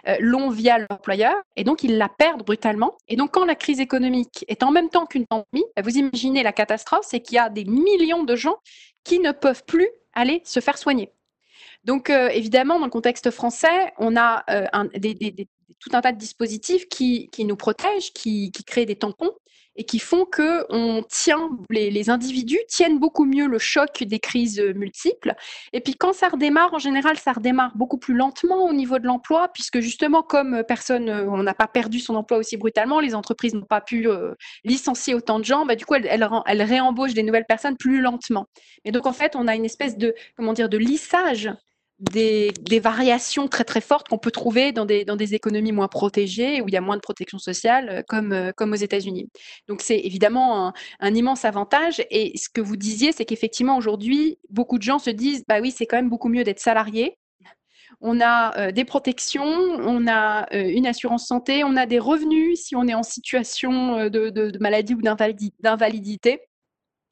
C: euh, l'ont via l'employeur, et donc ils la perdent brutalement. Et donc quand la crise économique est en même temps qu'une pandémie, bah, vous imaginez la catastrophe, c'est qu'il y a des millions de gens qui ne peuvent plus aller se faire soigner. Donc, euh, évidemment, dans le contexte français, on a euh, tout un tas de dispositifs qui, nous protègent, qui, créent des tampons et qui font que on tient, les, individus tiennent beaucoup mieux le choc des crises multiples. Et puis quand ça redémarre, en général, ça redémarre beaucoup plus lentement au niveau de l'emploi, puisque justement, comme personne, on n'a pas perdu son emploi aussi brutalement, les entreprises n'ont pas pu euh, licencier autant de gens, bah, du coup, elles, elles, réembauchent des nouvelles personnes plus lentement. Et donc, en fait, on a une espèce de, comment dire, de lissage des, variations très très fortes qu'on peut trouver dans des, dans des économies moins protégées, où il y a moins de protection sociale, euh, comme, euh, comme aux États-Unis. Donc c'est évidemment un, immense avantage. Et ce que vous disiez, c'est qu'effectivement aujourd'hui, beaucoup de gens se disent, bah oui, c'est quand même beaucoup mieux d'être salarié. On a euh, des protections, on a une assurance santé, on a des revenus si on est en situation de, de maladie ou d'invalidité.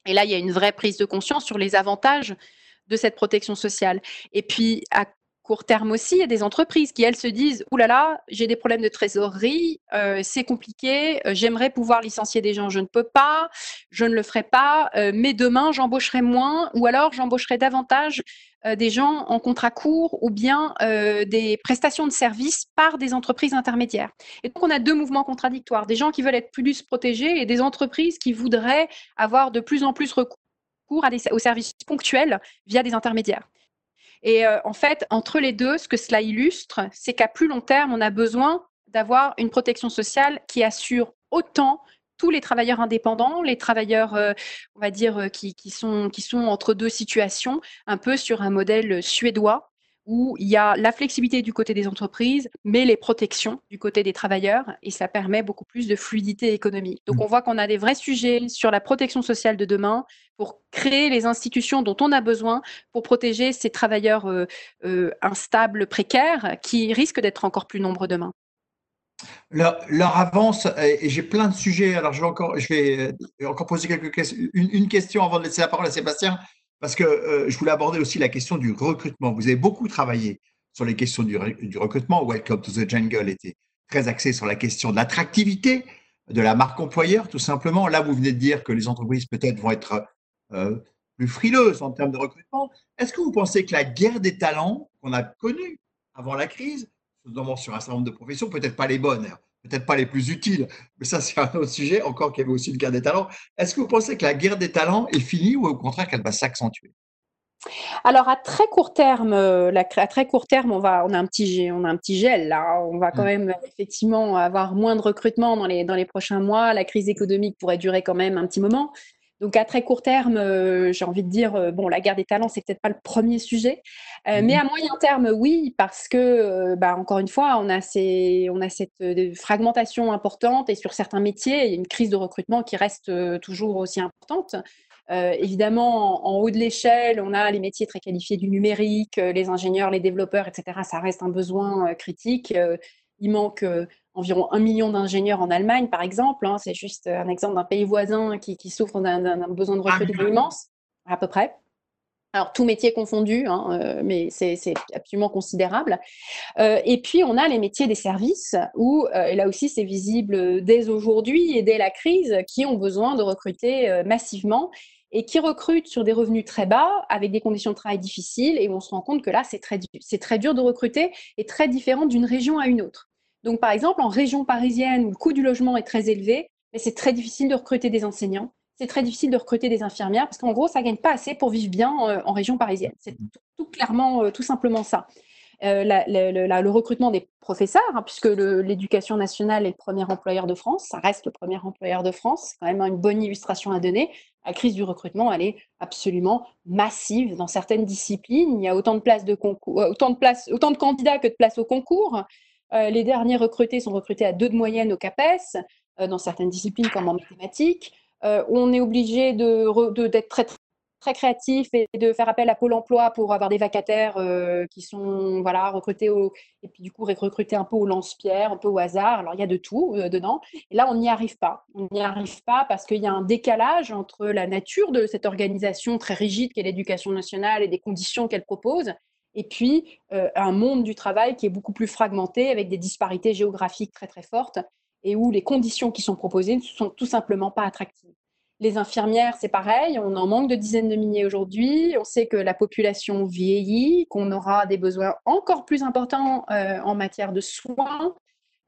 C: Et là, il y a une vraie prise de conscience sur les avantages de cette protection sociale. Et puis, à court terme aussi, il y a des entreprises qui, elles, se disent « Ouh là là, j'ai des problèmes de trésorerie, euh, c'est compliqué, euh, j'aimerais pouvoir licencier des gens, je ne peux pas, je ne le ferai pas, euh, mais demain, j'embaucherai moins, ou alors j'embaucherai davantage des gens en contrat court ou bien des prestations de services par des entreprises intermédiaires. Et donc, on a deux mouvements contradictoires, des gens qui veulent être plus protégés et des entreprises qui voudraient avoir de plus en plus recours à des, aux services ponctuels via des intermédiaires. Et euh, en fait, entre les deux, ce que cela illustre, c'est qu'à plus long terme, on a besoin d'avoir une protection sociale qui assure autant tous les travailleurs indépendants, les travailleurs, euh, on va dire, euh, qui, qui, sont, qui sont entre deux situations, un peu sur un modèle suédois, où il y a la flexibilité du côté des entreprises, mais les protections du côté des travailleurs, et ça permet beaucoup plus de fluidité économique. Donc mmh. on voit qu'on a des vrais sujets sur la protection sociale de demain, pour créer les institutions dont on a besoin pour protéger ces travailleurs euh, euh, instables, précaires, qui risquent d'être encore plus nombreux demain.
B: Leur, avance, et j'ai plein de sujets, alors je vais encore, je vais euh, encore poser quelques questions, une question avant de laisser la parole à Sébastien. Parce que euh, je voulais aborder aussi la question du recrutement. Vous avez beaucoup travaillé sur les questions du, recrutement. Welcome to the Jungle était très axé sur la question de l'attractivité de la marque employeur, tout simplement. Là, vous venez de dire que les entreprises peut-être vont être euh, plus frileuse en termes de recrutement. Est-ce que vous pensez que la guerre des talents qu'on a connue avant la crise, notamment sur un certain nombre de professions, peut-être pas les bonnes, peut-être pas les plus utiles, mais ça c'est un autre sujet, encore qu'il y avait aussi une guerre des talents. Est-ce que vous pensez que la guerre des talents est finie ou au contraire qu'elle va s'accentuer?
C: Alors à très court terme, euh, à très court terme, on va, on a un petit, on a un petit gel là. On va quand mmh. même effectivement avoir moins de recrutement dans les dans les prochains mois. La crise économique pourrait durer quand même un petit moment. Donc à très court terme, euh, j'ai envie de dire, euh, bon, la guerre des talents, c'est peut-être pas le premier sujet, euh, mais mmh à moyen terme, oui, parce que, bah, encore une fois, on a, ces, on a cette fragmentation importante et sur certains métiers, il y a une crise de recrutement qui reste toujours aussi importante. évidemment, en, haut de l'échelle, on a les métiers très qualifiés du numérique, les ingénieurs, les développeurs, etc. Ça reste un besoin critique. il manque environ un million d'ingénieurs en Allemagne, par exemple. Hein. c'est juste un exemple d'un pays voisin qui, souffre d'un besoin de ah, recrutement immense, à peu près. Alors, tout métier confondu, hein, euh, mais c'est absolument considérable. Euh, et puis, on a les métiers des services, où, euh, là aussi, c'est visible dès aujourd'hui et dès la crise, qui ont besoin de recruter massivement et qui recrutent sur des revenus très bas, avec des conditions de travail difficiles, et on se rend compte que là, c'est très, très dur de recruter et très différent d'une région à une autre. Donc, par exemple, en région parisienne où le coût du logement est très élevé, mais c'est très difficile de recruter des enseignants, c'est très difficile de recruter des infirmières parce qu'en gros, ça ne gagne pas assez pour vivre bien euh, en région parisienne. C'est tout, clairement, euh, tout simplement ça. Euh, le recrutement des professeurs, hein, puisque l'éducation nationale est le premier employeur de France, ça reste le premier employeur de France, c'est quand même une bonne illustration à donner. La crise du recrutement, elle est absolument massive dans certaines disciplines. Il y a autant de places de concours, autant de places, autant de candidats que de places au concours. Euh, les derniers recrutés sont recrutés à deux de moyenne au CAPES, euh, dans certaines disciplines comme en mathématiques. Euh, on est obligé d'être très, très créatif et de faire appel à Pôle emploi pour avoir des vacataires qui sont voilà, recrutés au, et puis du coup recrutés un peu au lance-pierre, un peu au hasard. Alors il y a de tout dedans. Et là, on n'y arrive pas. On n'y arrive pas parce qu'il y a un décalage entre la nature de cette organisation très rigide qu'est l'éducation nationale et des conditions qu'elle propose et puis euh, un monde du travail qui est beaucoup plus fragmenté avec des disparités géographiques très très fortes et où les conditions qui sont proposées ne sont tout simplement pas attractives. Les infirmières, c'est pareil, on en manque de dizaines de milliers aujourd'hui, on sait que la population vieillit, qu'on aura des besoins encore plus importants euh, en matière de soins.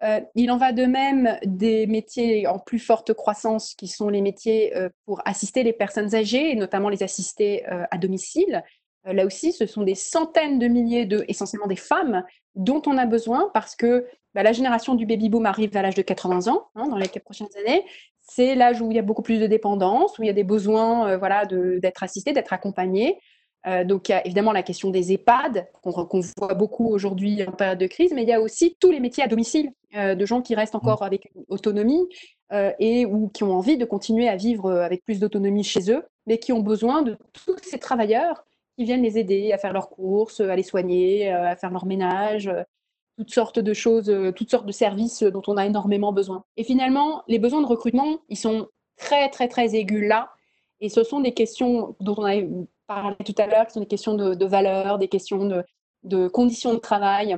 C: Euh, il en va de même des métiers en plus forte croissance qui sont les métiers pour assister les personnes âgées, et notamment les assister à domicile. Euh, là aussi, ce sont des centaines de milliers de, essentiellement des femmes, dont on a besoin parce que bah, la génération du baby boom arrive à l'âge de 80 ans hein, dans les prochaines années. C'est l'âge où il y a beaucoup plus de dépendance, où il y a des besoins euh, voilà, d'être assisté, d'être accompagné. Euh, donc, il y a évidemment la question des EHPAD, qu'on voit beaucoup aujourd'hui en période de crise, mais il y a aussi tous les métiers à domicile, de gens qui restent encore avec autonomie et ou qui ont envie de continuer à vivre avec plus d'autonomie chez eux, mais qui ont besoin de tous ces travailleurs qui viennent les aider à faire leurs courses, à les soigner, euh, à faire leur ménage, euh, toutes sortes de choses, euh, toutes sortes de services dont on a énormément besoin. Et finalement, les besoins de recrutement, ils sont très, très, très aigus là. Et ce sont des questions dont on a parlé tout à l'heure, qui sont des questions de, valeur, des questions de, de, conditions de travail.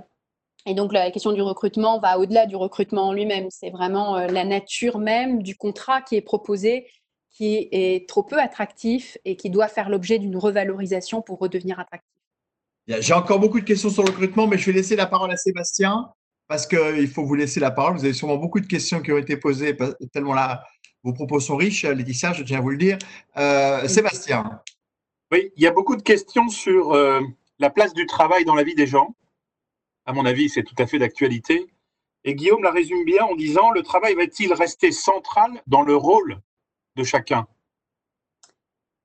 C: Et donc, la question du recrutement va au-delà du recrutement lui-même. C'est vraiment la nature même du contrat qui est proposé qui est trop peu attractif et qui doit faire l'objet d'une revalorisation pour redevenir attractif.
B: J'ai encore beaucoup de questions sur le recrutement, mais je vais laisser la parole à Sébastien parce qu'il faut vous laisser la parole. Vous avez sûrement beaucoup de questions qui ont été posées, tellement là, vos propos sont riches, Laetitia, je tiens à vous le dire. Euh, Sébastien.
D: Oui, il y a beaucoup de questions sur euh, la place du travail dans la vie des gens. À mon avis, c'est tout à fait d'actualité. Et Guillaume la résume bien en disant, le travail va-t-il rester central dans le rôle chacun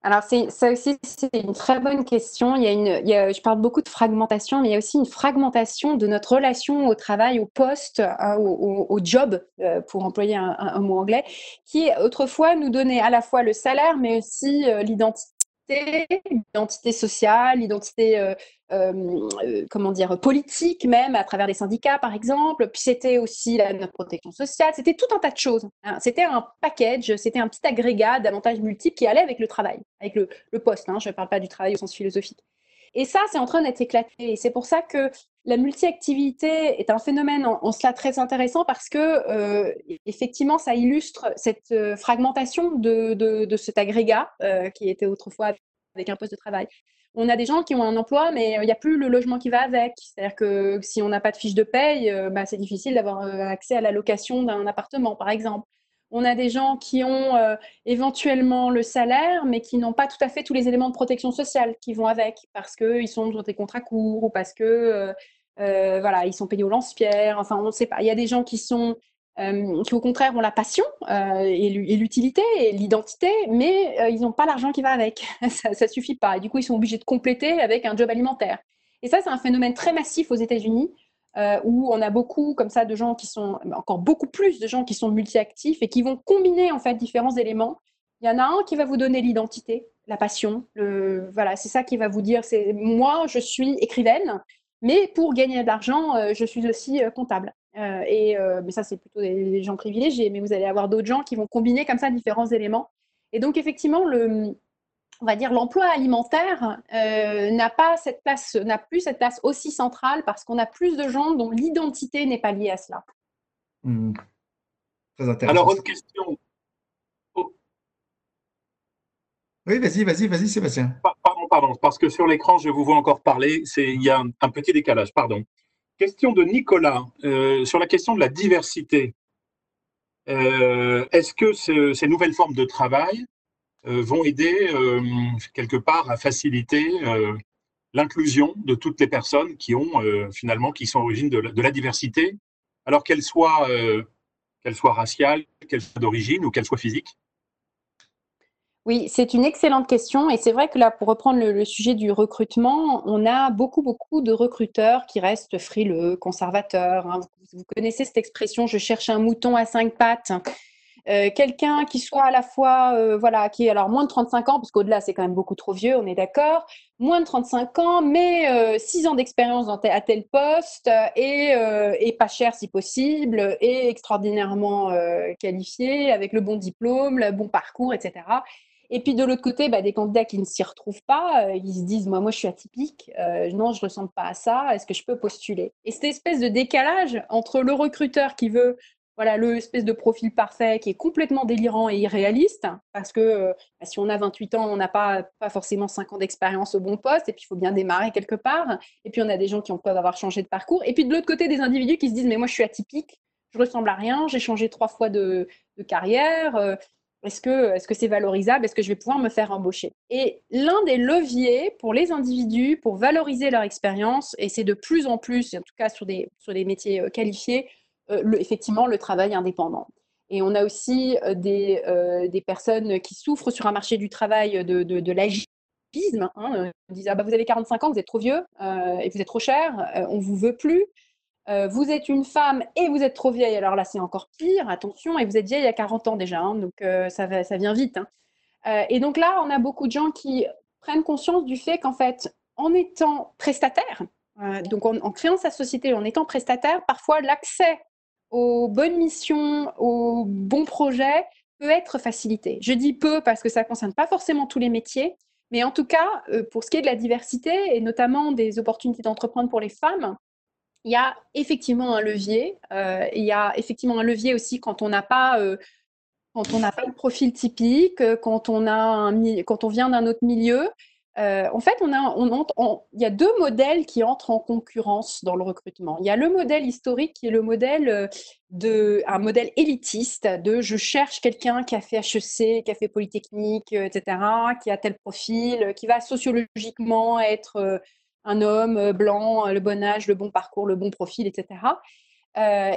C: alors, ça aussi, c'est une très bonne question. Il y a une, je parle beaucoup de fragmentation, mais il y a aussi une fragmentation de notre relation au travail, au poste, hein, au, job, euh, pour employer un, mot anglais, qui autrefois nous donnait à la fois le salaire, mais aussi euh, l'identité l'identité sociale, l'identité, euh, euh, euh, comment dire, politique même, à travers des syndicats par exemple. Puis c'était aussi la, notre protection sociale. C'était tout un tas de choses. Hein. C'était un package, c'était un petit agrégat d'avantages multiples qui allait avec le travail, avec le, poste. Hein. Je ne parle pas du travail au sens philosophique. Et ça, c'est en train d'être éclaté. Et c'est pour ça que la multi-activité est un phénomène en, cela très intéressant parce que, euh, effectivement, ça illustre cette euh, fragmentation de, de, cet agrégat euh, qui était autrefois avec un poste de travail. On a des gens qui ont un emploi, mais il n'y a plus le logement qui va avec. C'est-à-dire que si on n'a pas de fiche de paye, bah, c'est difficile d'avoir accès à la location d'un appartement, par exemple. On a des gens qui ont éventuellement le salaire, mais qui n'ont pas tout à fait tous les éléments de protection sociale qui vont avec, parce qu'ils sont dans des contrats courts ou parce que euh, euh, voilà, ils sont payés au lance-pierre. Enfin, on ne sait pas. Il y a des gens qui sont qui au contraire ont la passion et l'utilité et l'identité, mais ils n'ont pas l'argent qui va avec. (laughs) ça ne suffit pas. Et du coup, ils sont obligés de compléter avec un job alimentaire. Et ça, c'est un phénomène très massif aux États-Unis. Euh, où on a beaucoup comme ça de gens qui sont, encore beaucoup plus de gens qui sont multi-actifs et qui vont combiner en fait différents éléments. Il y en a un qui va vous donner l'identité, la passion. Le, voilà, c'est ça qui va vous dire, c'est moi, je suis écrivaine, mais pour gagner de l'argent, euh, je suis aussi euh, comptable. et mais ça, c'est plutôt des, gens privilégiés. Mais vous allez avoir d'autres gens qui vont combiner comme ça différents éléments. Et donc effectivement, le, on va dire, l'emploi alimentaire euh, n'a pas cette place, n'a plus cette place aussi centrale parce qu'on a plus de gens dont l'identité n'est pas liée à cela.
B: Hmm. Très intéressant.
D: Alors, autre question.
B: Oh. Oui, vas-y, vas-y, vas-y, Sébastien.
D: Pardon, pardon, parce que sur l'écran, je vous vois encore parler. Il y a un, petit décalage, pardon. Question de Nicolas euh, sur la question de la diversité. Euh, est-ce que ces nouvelles formes de travail euh, vont aider quelque part à faciliter l'inclusion de toutes les personnes qui ont finalement qui sont origines de, de la diversité, alors qu'elles soient qu'elles soient raciales, qu'elles soient d'origine ou qu'elles soient physiques?
C: Oui, c'est une excellente question. Et c'est vrai que là, pour reprendre le, sujet du recrutement, on a beaucoup, beaucoup de recruteurs qui restent frileux, conservateurs. Hein. Vous, connaissez cette expression, je cherche un mouton à cinq pattes. Euh, quelqu'un qui soit à la fois, euh, voilà, qui est alors moins de 35 ans, parce qu'au-delà, c'est quand même beaucoup trop vieux, on est d'accord, moins de 35 ans, mais 6 euh, ans d'expérience à tel poste et, pas cher si possible, et extraordinairement qualifié, avec le bon diplôme, le bon parcours, etc. Et puis de l'autre côté, bah, des candidats qui ne s'y retrouvent pas, ils se disent moi, moi, je suis atypique, non, je ne ressemble pas à ça, est-ce que je peux postuler? Et cette espèce de décalage entre le recruteur qui veut voilà le espèce de profil parfait qui est complètement délirant et irréaliste parce que euh, bah, si on a 28 ans, on n'a pas, pas forcément 5 ans d'expérience au bon poste et puis il faut bien démarrer quelque part. Et puis on a des gens qui ont peuvent avoir changé de parcours. Et puis de l'autre côté, des individus qui se disent mais moi je suis atypique, je ressemble à rien, j'ai changé trois fois de, carrière. Euh, est-ce que est-ce que c'est valorisable? Est-ce que je vais pouvoir me faire embaucher? Et l'un des leviers pour les individus pour valoriser leur expérience et c'est de plus en plus, en tout cas sur des sur des métiers euh, qualifiés euh, effectivement le travail indépendant. Et on a aussi euh, des, des, personnes qui souffrent sur un marché du travail de, de, de l'agisme. Hein, on dit ah bah, vous avez 45 ans, vous êtes trop vieux et vous êtes trop cher, on vous veut plus. Vous êtes une femme et vous êtes trop vieille, alors là c'est encore pire, attention, et vous êtes vieille il y a 40 ans déjà, hein, donc ça, va, ça vient vite. Hein. et donc là, on a beaucoup de gens qui prennent conscience du fait qu'en fait, en étant prestataire, donc en, en, créant sa société, en étant prestataire, parfois l'accès aux bonnes missions, aux bons projets peut être facilité. Je dis peu parce que ça ne concerne pas forcément tous les métiers, mais en tout cas, euh, pour ce qui est de la diversité et notamment des opportunités d'entreprendre pour les femmes, il y a effectivement un levier. Euh, il y a effectivement un levier aussi quand on n'a pas, euh, pas le profil typique, quand on, a quand on vient d'un autre milieu. Euh, en fait, il y a deux modèles qui entrent en concurrence dans le recrutement. Il y a le modèle historique qui est le modèle de, un modèle élitiste de je cherche quelqu'un qui a fait HEC, qui a fait Polytechnique, etc., qui a tel profil, qui va sociologiquement être un homme blanc, le bon âge, le bon parcours, le bon profil, etc.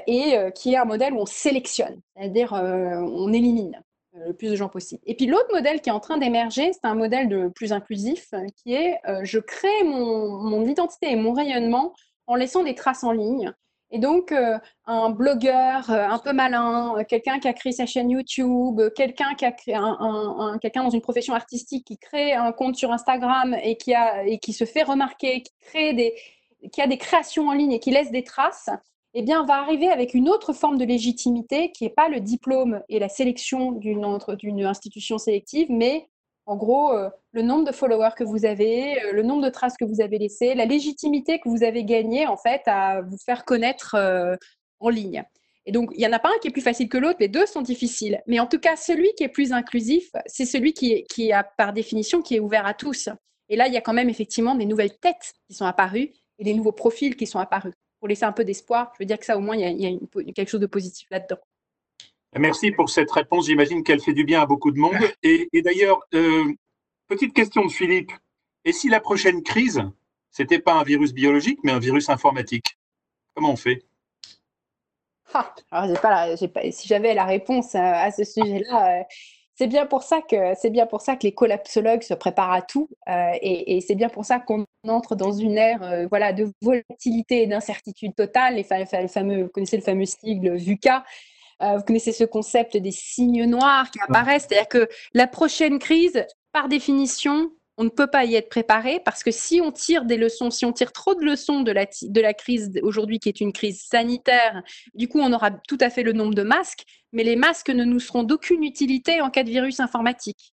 C: et qui est un modèle où on sélectionne, c'est-à-dire on élimine le plus de gens possible. Et puis l'autre modèle qui est en train d'émerger, c'est un modèle de plus inclusif qui est euh, je crée mon, identité et mon rayonnement en laissant des traces en ligne. Et donc, euh, un blogueur euh, un peu malin, quelqu'un qui a créé sa chaîne YouTube, quelqu'un qui a créé un, quelqu'un dans une profession artistique qui crée un compte sur Instagram et qui, a, et qui se fait remarquer, qui, crée des, qui a des créations en ligne et qui laisse des traces, eh bien, va arriver avec une autre forme de légitimité qui n'est pas le diplôme et la sélection d'une institution sélective, mais en gros, euh, le nombre de followers que vous avez, euh, le nombre de traces que vous avez laissées, la légitimité que vous avez gagnée en fait à vous faire connaître euh, en ligne. Et donc, il n'y en a pas un qui est plus facile que l'autre, les deux sont difficiles. Mais en tout cas, celui qui est plus inclusif, c'est celui qui, qui a, par définition, qui est ouvert à tous. Et là, il y a quand même effectivement des nouvelles têtes qui sont apparues et des nouveaux profils qui sont apparus. Pour laisser un peu d'espoir, je veux dire que ça, au moins, il y a, quelque chose de positif là-dedans.
D: Merci pour cette réponse. J'imagine qu'elle fait du bien à beaucoup de monde. (laughs) Et, d'ailleurs, euh, petite question de Philippe. Et si la prochaine crise, c'était pas un virus biologique, mais un virus informatique Comment on fait?
C: Ah, alors pas, si j'avais la réponse à, ce sujet-là, euh, c'est bien pour ça que c'est bien pour ça que les collapsologues se préparent à tout, euh, et, c'est bien pour ça qu'on entre dans une ère, euh, voilà, de volatilité et d'incertitude totale. Les, fameux, vous connaissez le fameux sigle VUCA. Vous connaissez ce concept des signes noirs qui apparaissent, c'est-à-dire que la prochaine crise, par définition, on ne peut pas y être préparé parce que si on tire des leçons, si on tire trop de leçons de la, de la crise aujourd'hui qui est une crise sanitaire, du coup on aura tout à fait le nombre de masques, mais les masques ne nous seront d'aucune utilité en cas de virus informatique.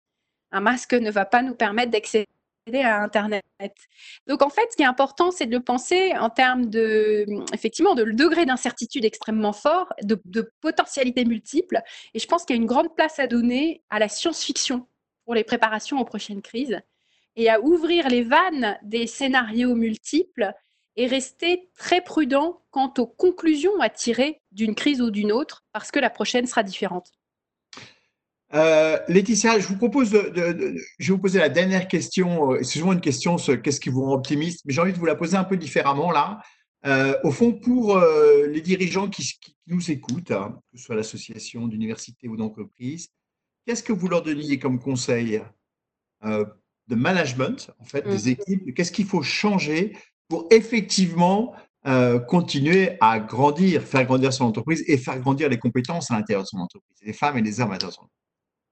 C: Un masque ne va pas nous permettre d'accéder à Internet. Donc en fait, ce qui est important, c'est de le penser en termes de, effectivement, de degré d'incertitude extrêmement fort, de, de potentialités multiples. Et je pense qu'il y a une grande place à donner à la science-fiction pour les préparations aux prochaines crises et à ouvrir les vannes des scénarios multiples et rester très prudent quant aux conclusions à tirer d'une crise ou d'une autre, parce que la prochaine sera différente.
B: Euh, Laetitia, je vous propose de, je vais vous poser la dernière question. Euh, c'est souvent une question, qu'est-ce qui vous rend optimiste Mais j'ai envie de vous la poser un peu différemment là. Euh, au fond, pour les dirigeants qui, nous écoutent, hein, que ce soit l'association d'université ou d'entreprise, qu'est-ce que vous leur donniez comme conseil de management, en fait, des mmh. équipes? Qu'est-ce qu'il faut changer pour effectivement euh, continuer à grandir, faire grandir son entreprise et faire grandir les compétences à l'intérieur de son entreprise, les femmes et les hommes à l'intérieur de son entreprise?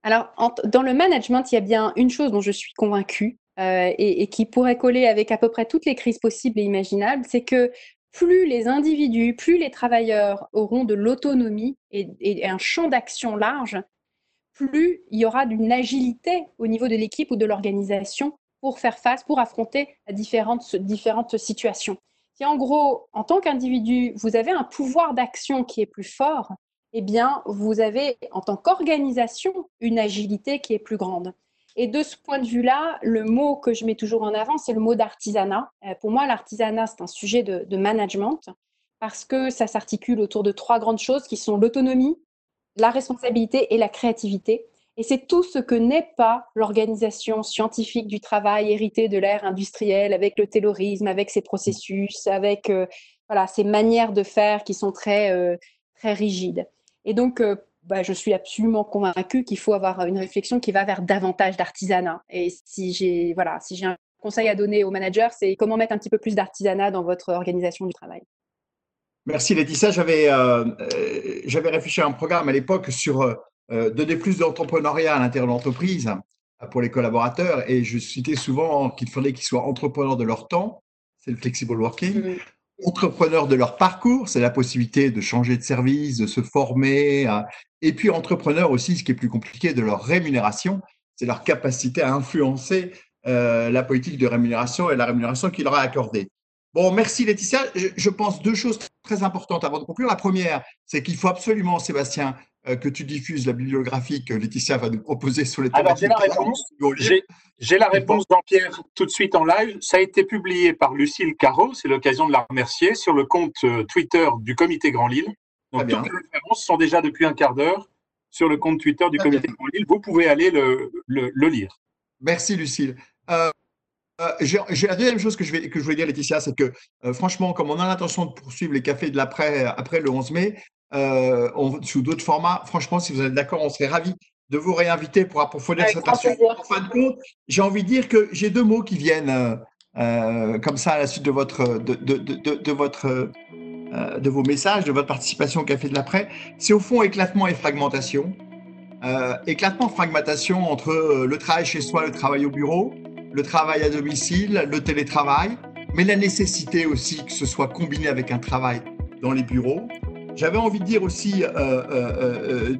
C: Alors, dans le management, il y a bien une chose dont je suis convaincue euh, et, qui pourrait coller avec à peu près toutes les crises possibles et imaginables, c'est que plus les individus, plus les travailleurs auront de l'autonomie et, un champ d'action large, plus il y aura d'une agilité au niveau de l'équipe ou de l'organisation pour faire face, pour affronter différentes, différentes situations. Si en gros, en tant qu'individu, vous avez un pouvoir d'action qui est plus fort, eh bien, vous avez en tant qu'organisation une agilité qui est plus grande. Et de ce point de vue-là, le mot que je mets toujours en avant, c'est le mot d'artisanat. Euh, pour moi, l'artisanat, c'est un sujet de management parce que ça s'articule autour de trois grandes choses qui sont l'autonomie, la responsabilité et la créativité. Et c'est tout ce que n'est pas l'organisation scientifique du travail héritée de l'ère industrielle, avec le taylorisme, avec ses processus, avec euh, voilà, manières de faire qui sont très, euh, très rigides. Et donc, euh, bah, je suis absolument convaincue qu'il faut avoir une réflexion qui va vers davantage d'artisanat. Et si j'ai voilà, si j'ai un conseil à donner aux managers, c'est comment mettre un petit peu plus d'artisanat dans votre organisation du travail.
B: Merci Laetitia. J'avais euh, euh, j'avais réfléchi à un programme à l'époque sur euh, donner plus d'entrepreneuriat à l'intérieur de l'entreprise pour les collaborateurs et je citais souvent qu'il fallait qu'ils soient entrepreneurs de leur temps, c'est le flexible working, entrepreneurs de leur parcours, c'est la possibilité de changer de service, de se former, et puis entrepreneurs aussi, ce qui est plus compliqué, de leur rémunération, c'est leur capacité à influencer la politique de rémunération et la rémunération qu'il leur a accordée. Bon, merci Laetitia. Je, pense deux choses très importantes avant de conclure. La première, c'est qu'il faut absolument, Sébastien, euh, que tu diffuses la bibliographie que Laetitia va nous proposer sur les.
D: Alors, j'ai la réponse. J'ai la réponse Jean-Pierre tout de suite en live. Ça a été publié par Lucille Caro, c'est l'occasion de la remercier, sur le compte euh, Twitter du Comité Grand Lille. Donc, toutes les références sont déjà depuis un quart d'heure sur le compte Twitter du Comité Grand Lille. Vous pouvez aller le, le, lire.
B: Merci, Lucille. Euh, euh, j'ai la deuxième chose que je, vais, que je voulais dire, Laetitia, c'est que euh, franchement, comme on a l'intention de poursuivre les cafés de l'après après le 11 mai, euh, sous d'autres formats, franchement, si vous êtes d'accord, on serait ravis de vous réinviter pour approfondir cette question. En fin de compte, j'ai envie de dire que j'ai deux mots qui viennent comme ça à la suite de votre, de, de, de, de votre, de vos messages, de votre participation au café de l'après. C'est au fond éclatement et fragmentation. éclatement, fragmentation entre le travail chez soi, le travail au bureau, le travail à domicile, le télétravail, mais la nécessité aussi que ce soit combiné avec un travail dans les bureaux. J'avais envie de dire aussi euh, euh, euh,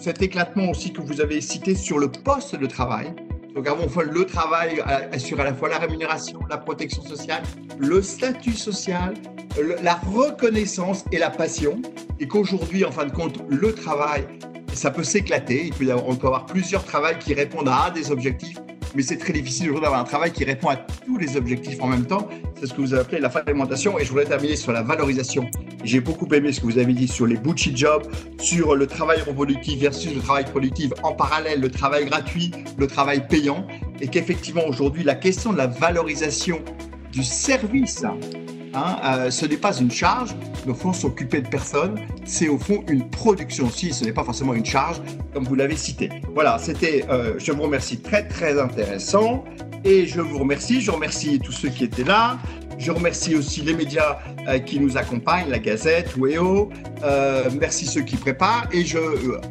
B: cet éclatement aussi que vous avez cité sur le poste de travail. Donc, avant, le travail assure à la fois la rémunération, la protection sociale, le statut social, la reconnaissance et la passion, et qu'aujourd'hui, en fin de compte, le travail, ça peut s'éclater. Il peut y avoir, on peut avoir plusieurs travails qui répondent à des objectifs, mais c'est très difficile aujourd'hui d'avoir un travail qui répond à tous les objectifs en même temps. C'est ce que vous appelé la fragmentation. Et je voudrais terminer sur la valorisation. J'ai beaucoup aimé ce que vous avez dit sur les bullshit jobs, sur le travail reproductif versus le travail productif, en parallèle le travail gratuit, le travail payant, et qu'effectivement aujourd'hui la question de la valorisation du service Hein, euh, ce n'est pas une charge, au fond, s'occuper de personnes, c'est au fond une production aussi, ce n'est pas forcément une charge, comme vous l'avez cité. Voilà, c'était, euh, je vous remercie, très très intéressant, et je vous remercie, je remercie tous ceux qui étaient là, je remercie aussi les médias euh, qui nous accompagnent, la Gazette, WEO. merci ceux qui préparent. Et je,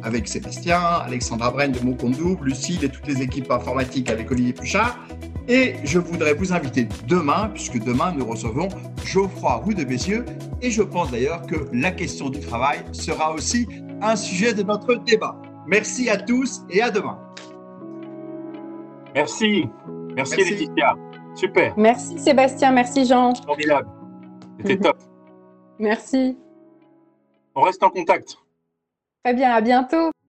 B: avec Sébastien, Alexandra Brenne de Mon Compte Double, Lucille et toutes les équipes informatiques avec Olivier Puchard, et je voudrais vous inviter demain, puisque demain nous recevons Geoffroy Roux de Bézieux, et je pense d'ailleurs que la question du travail sera aussi un sujet de notre débat. Merci à tous et à demain.
D: Merci. Merci, Laetitia. Super.
C: Merci Sébastien, merci Jean.
D: Formidable. C'était top. (laughs)
C: Merci.
D: On reste en contact.
C: Très bien, à bientôt.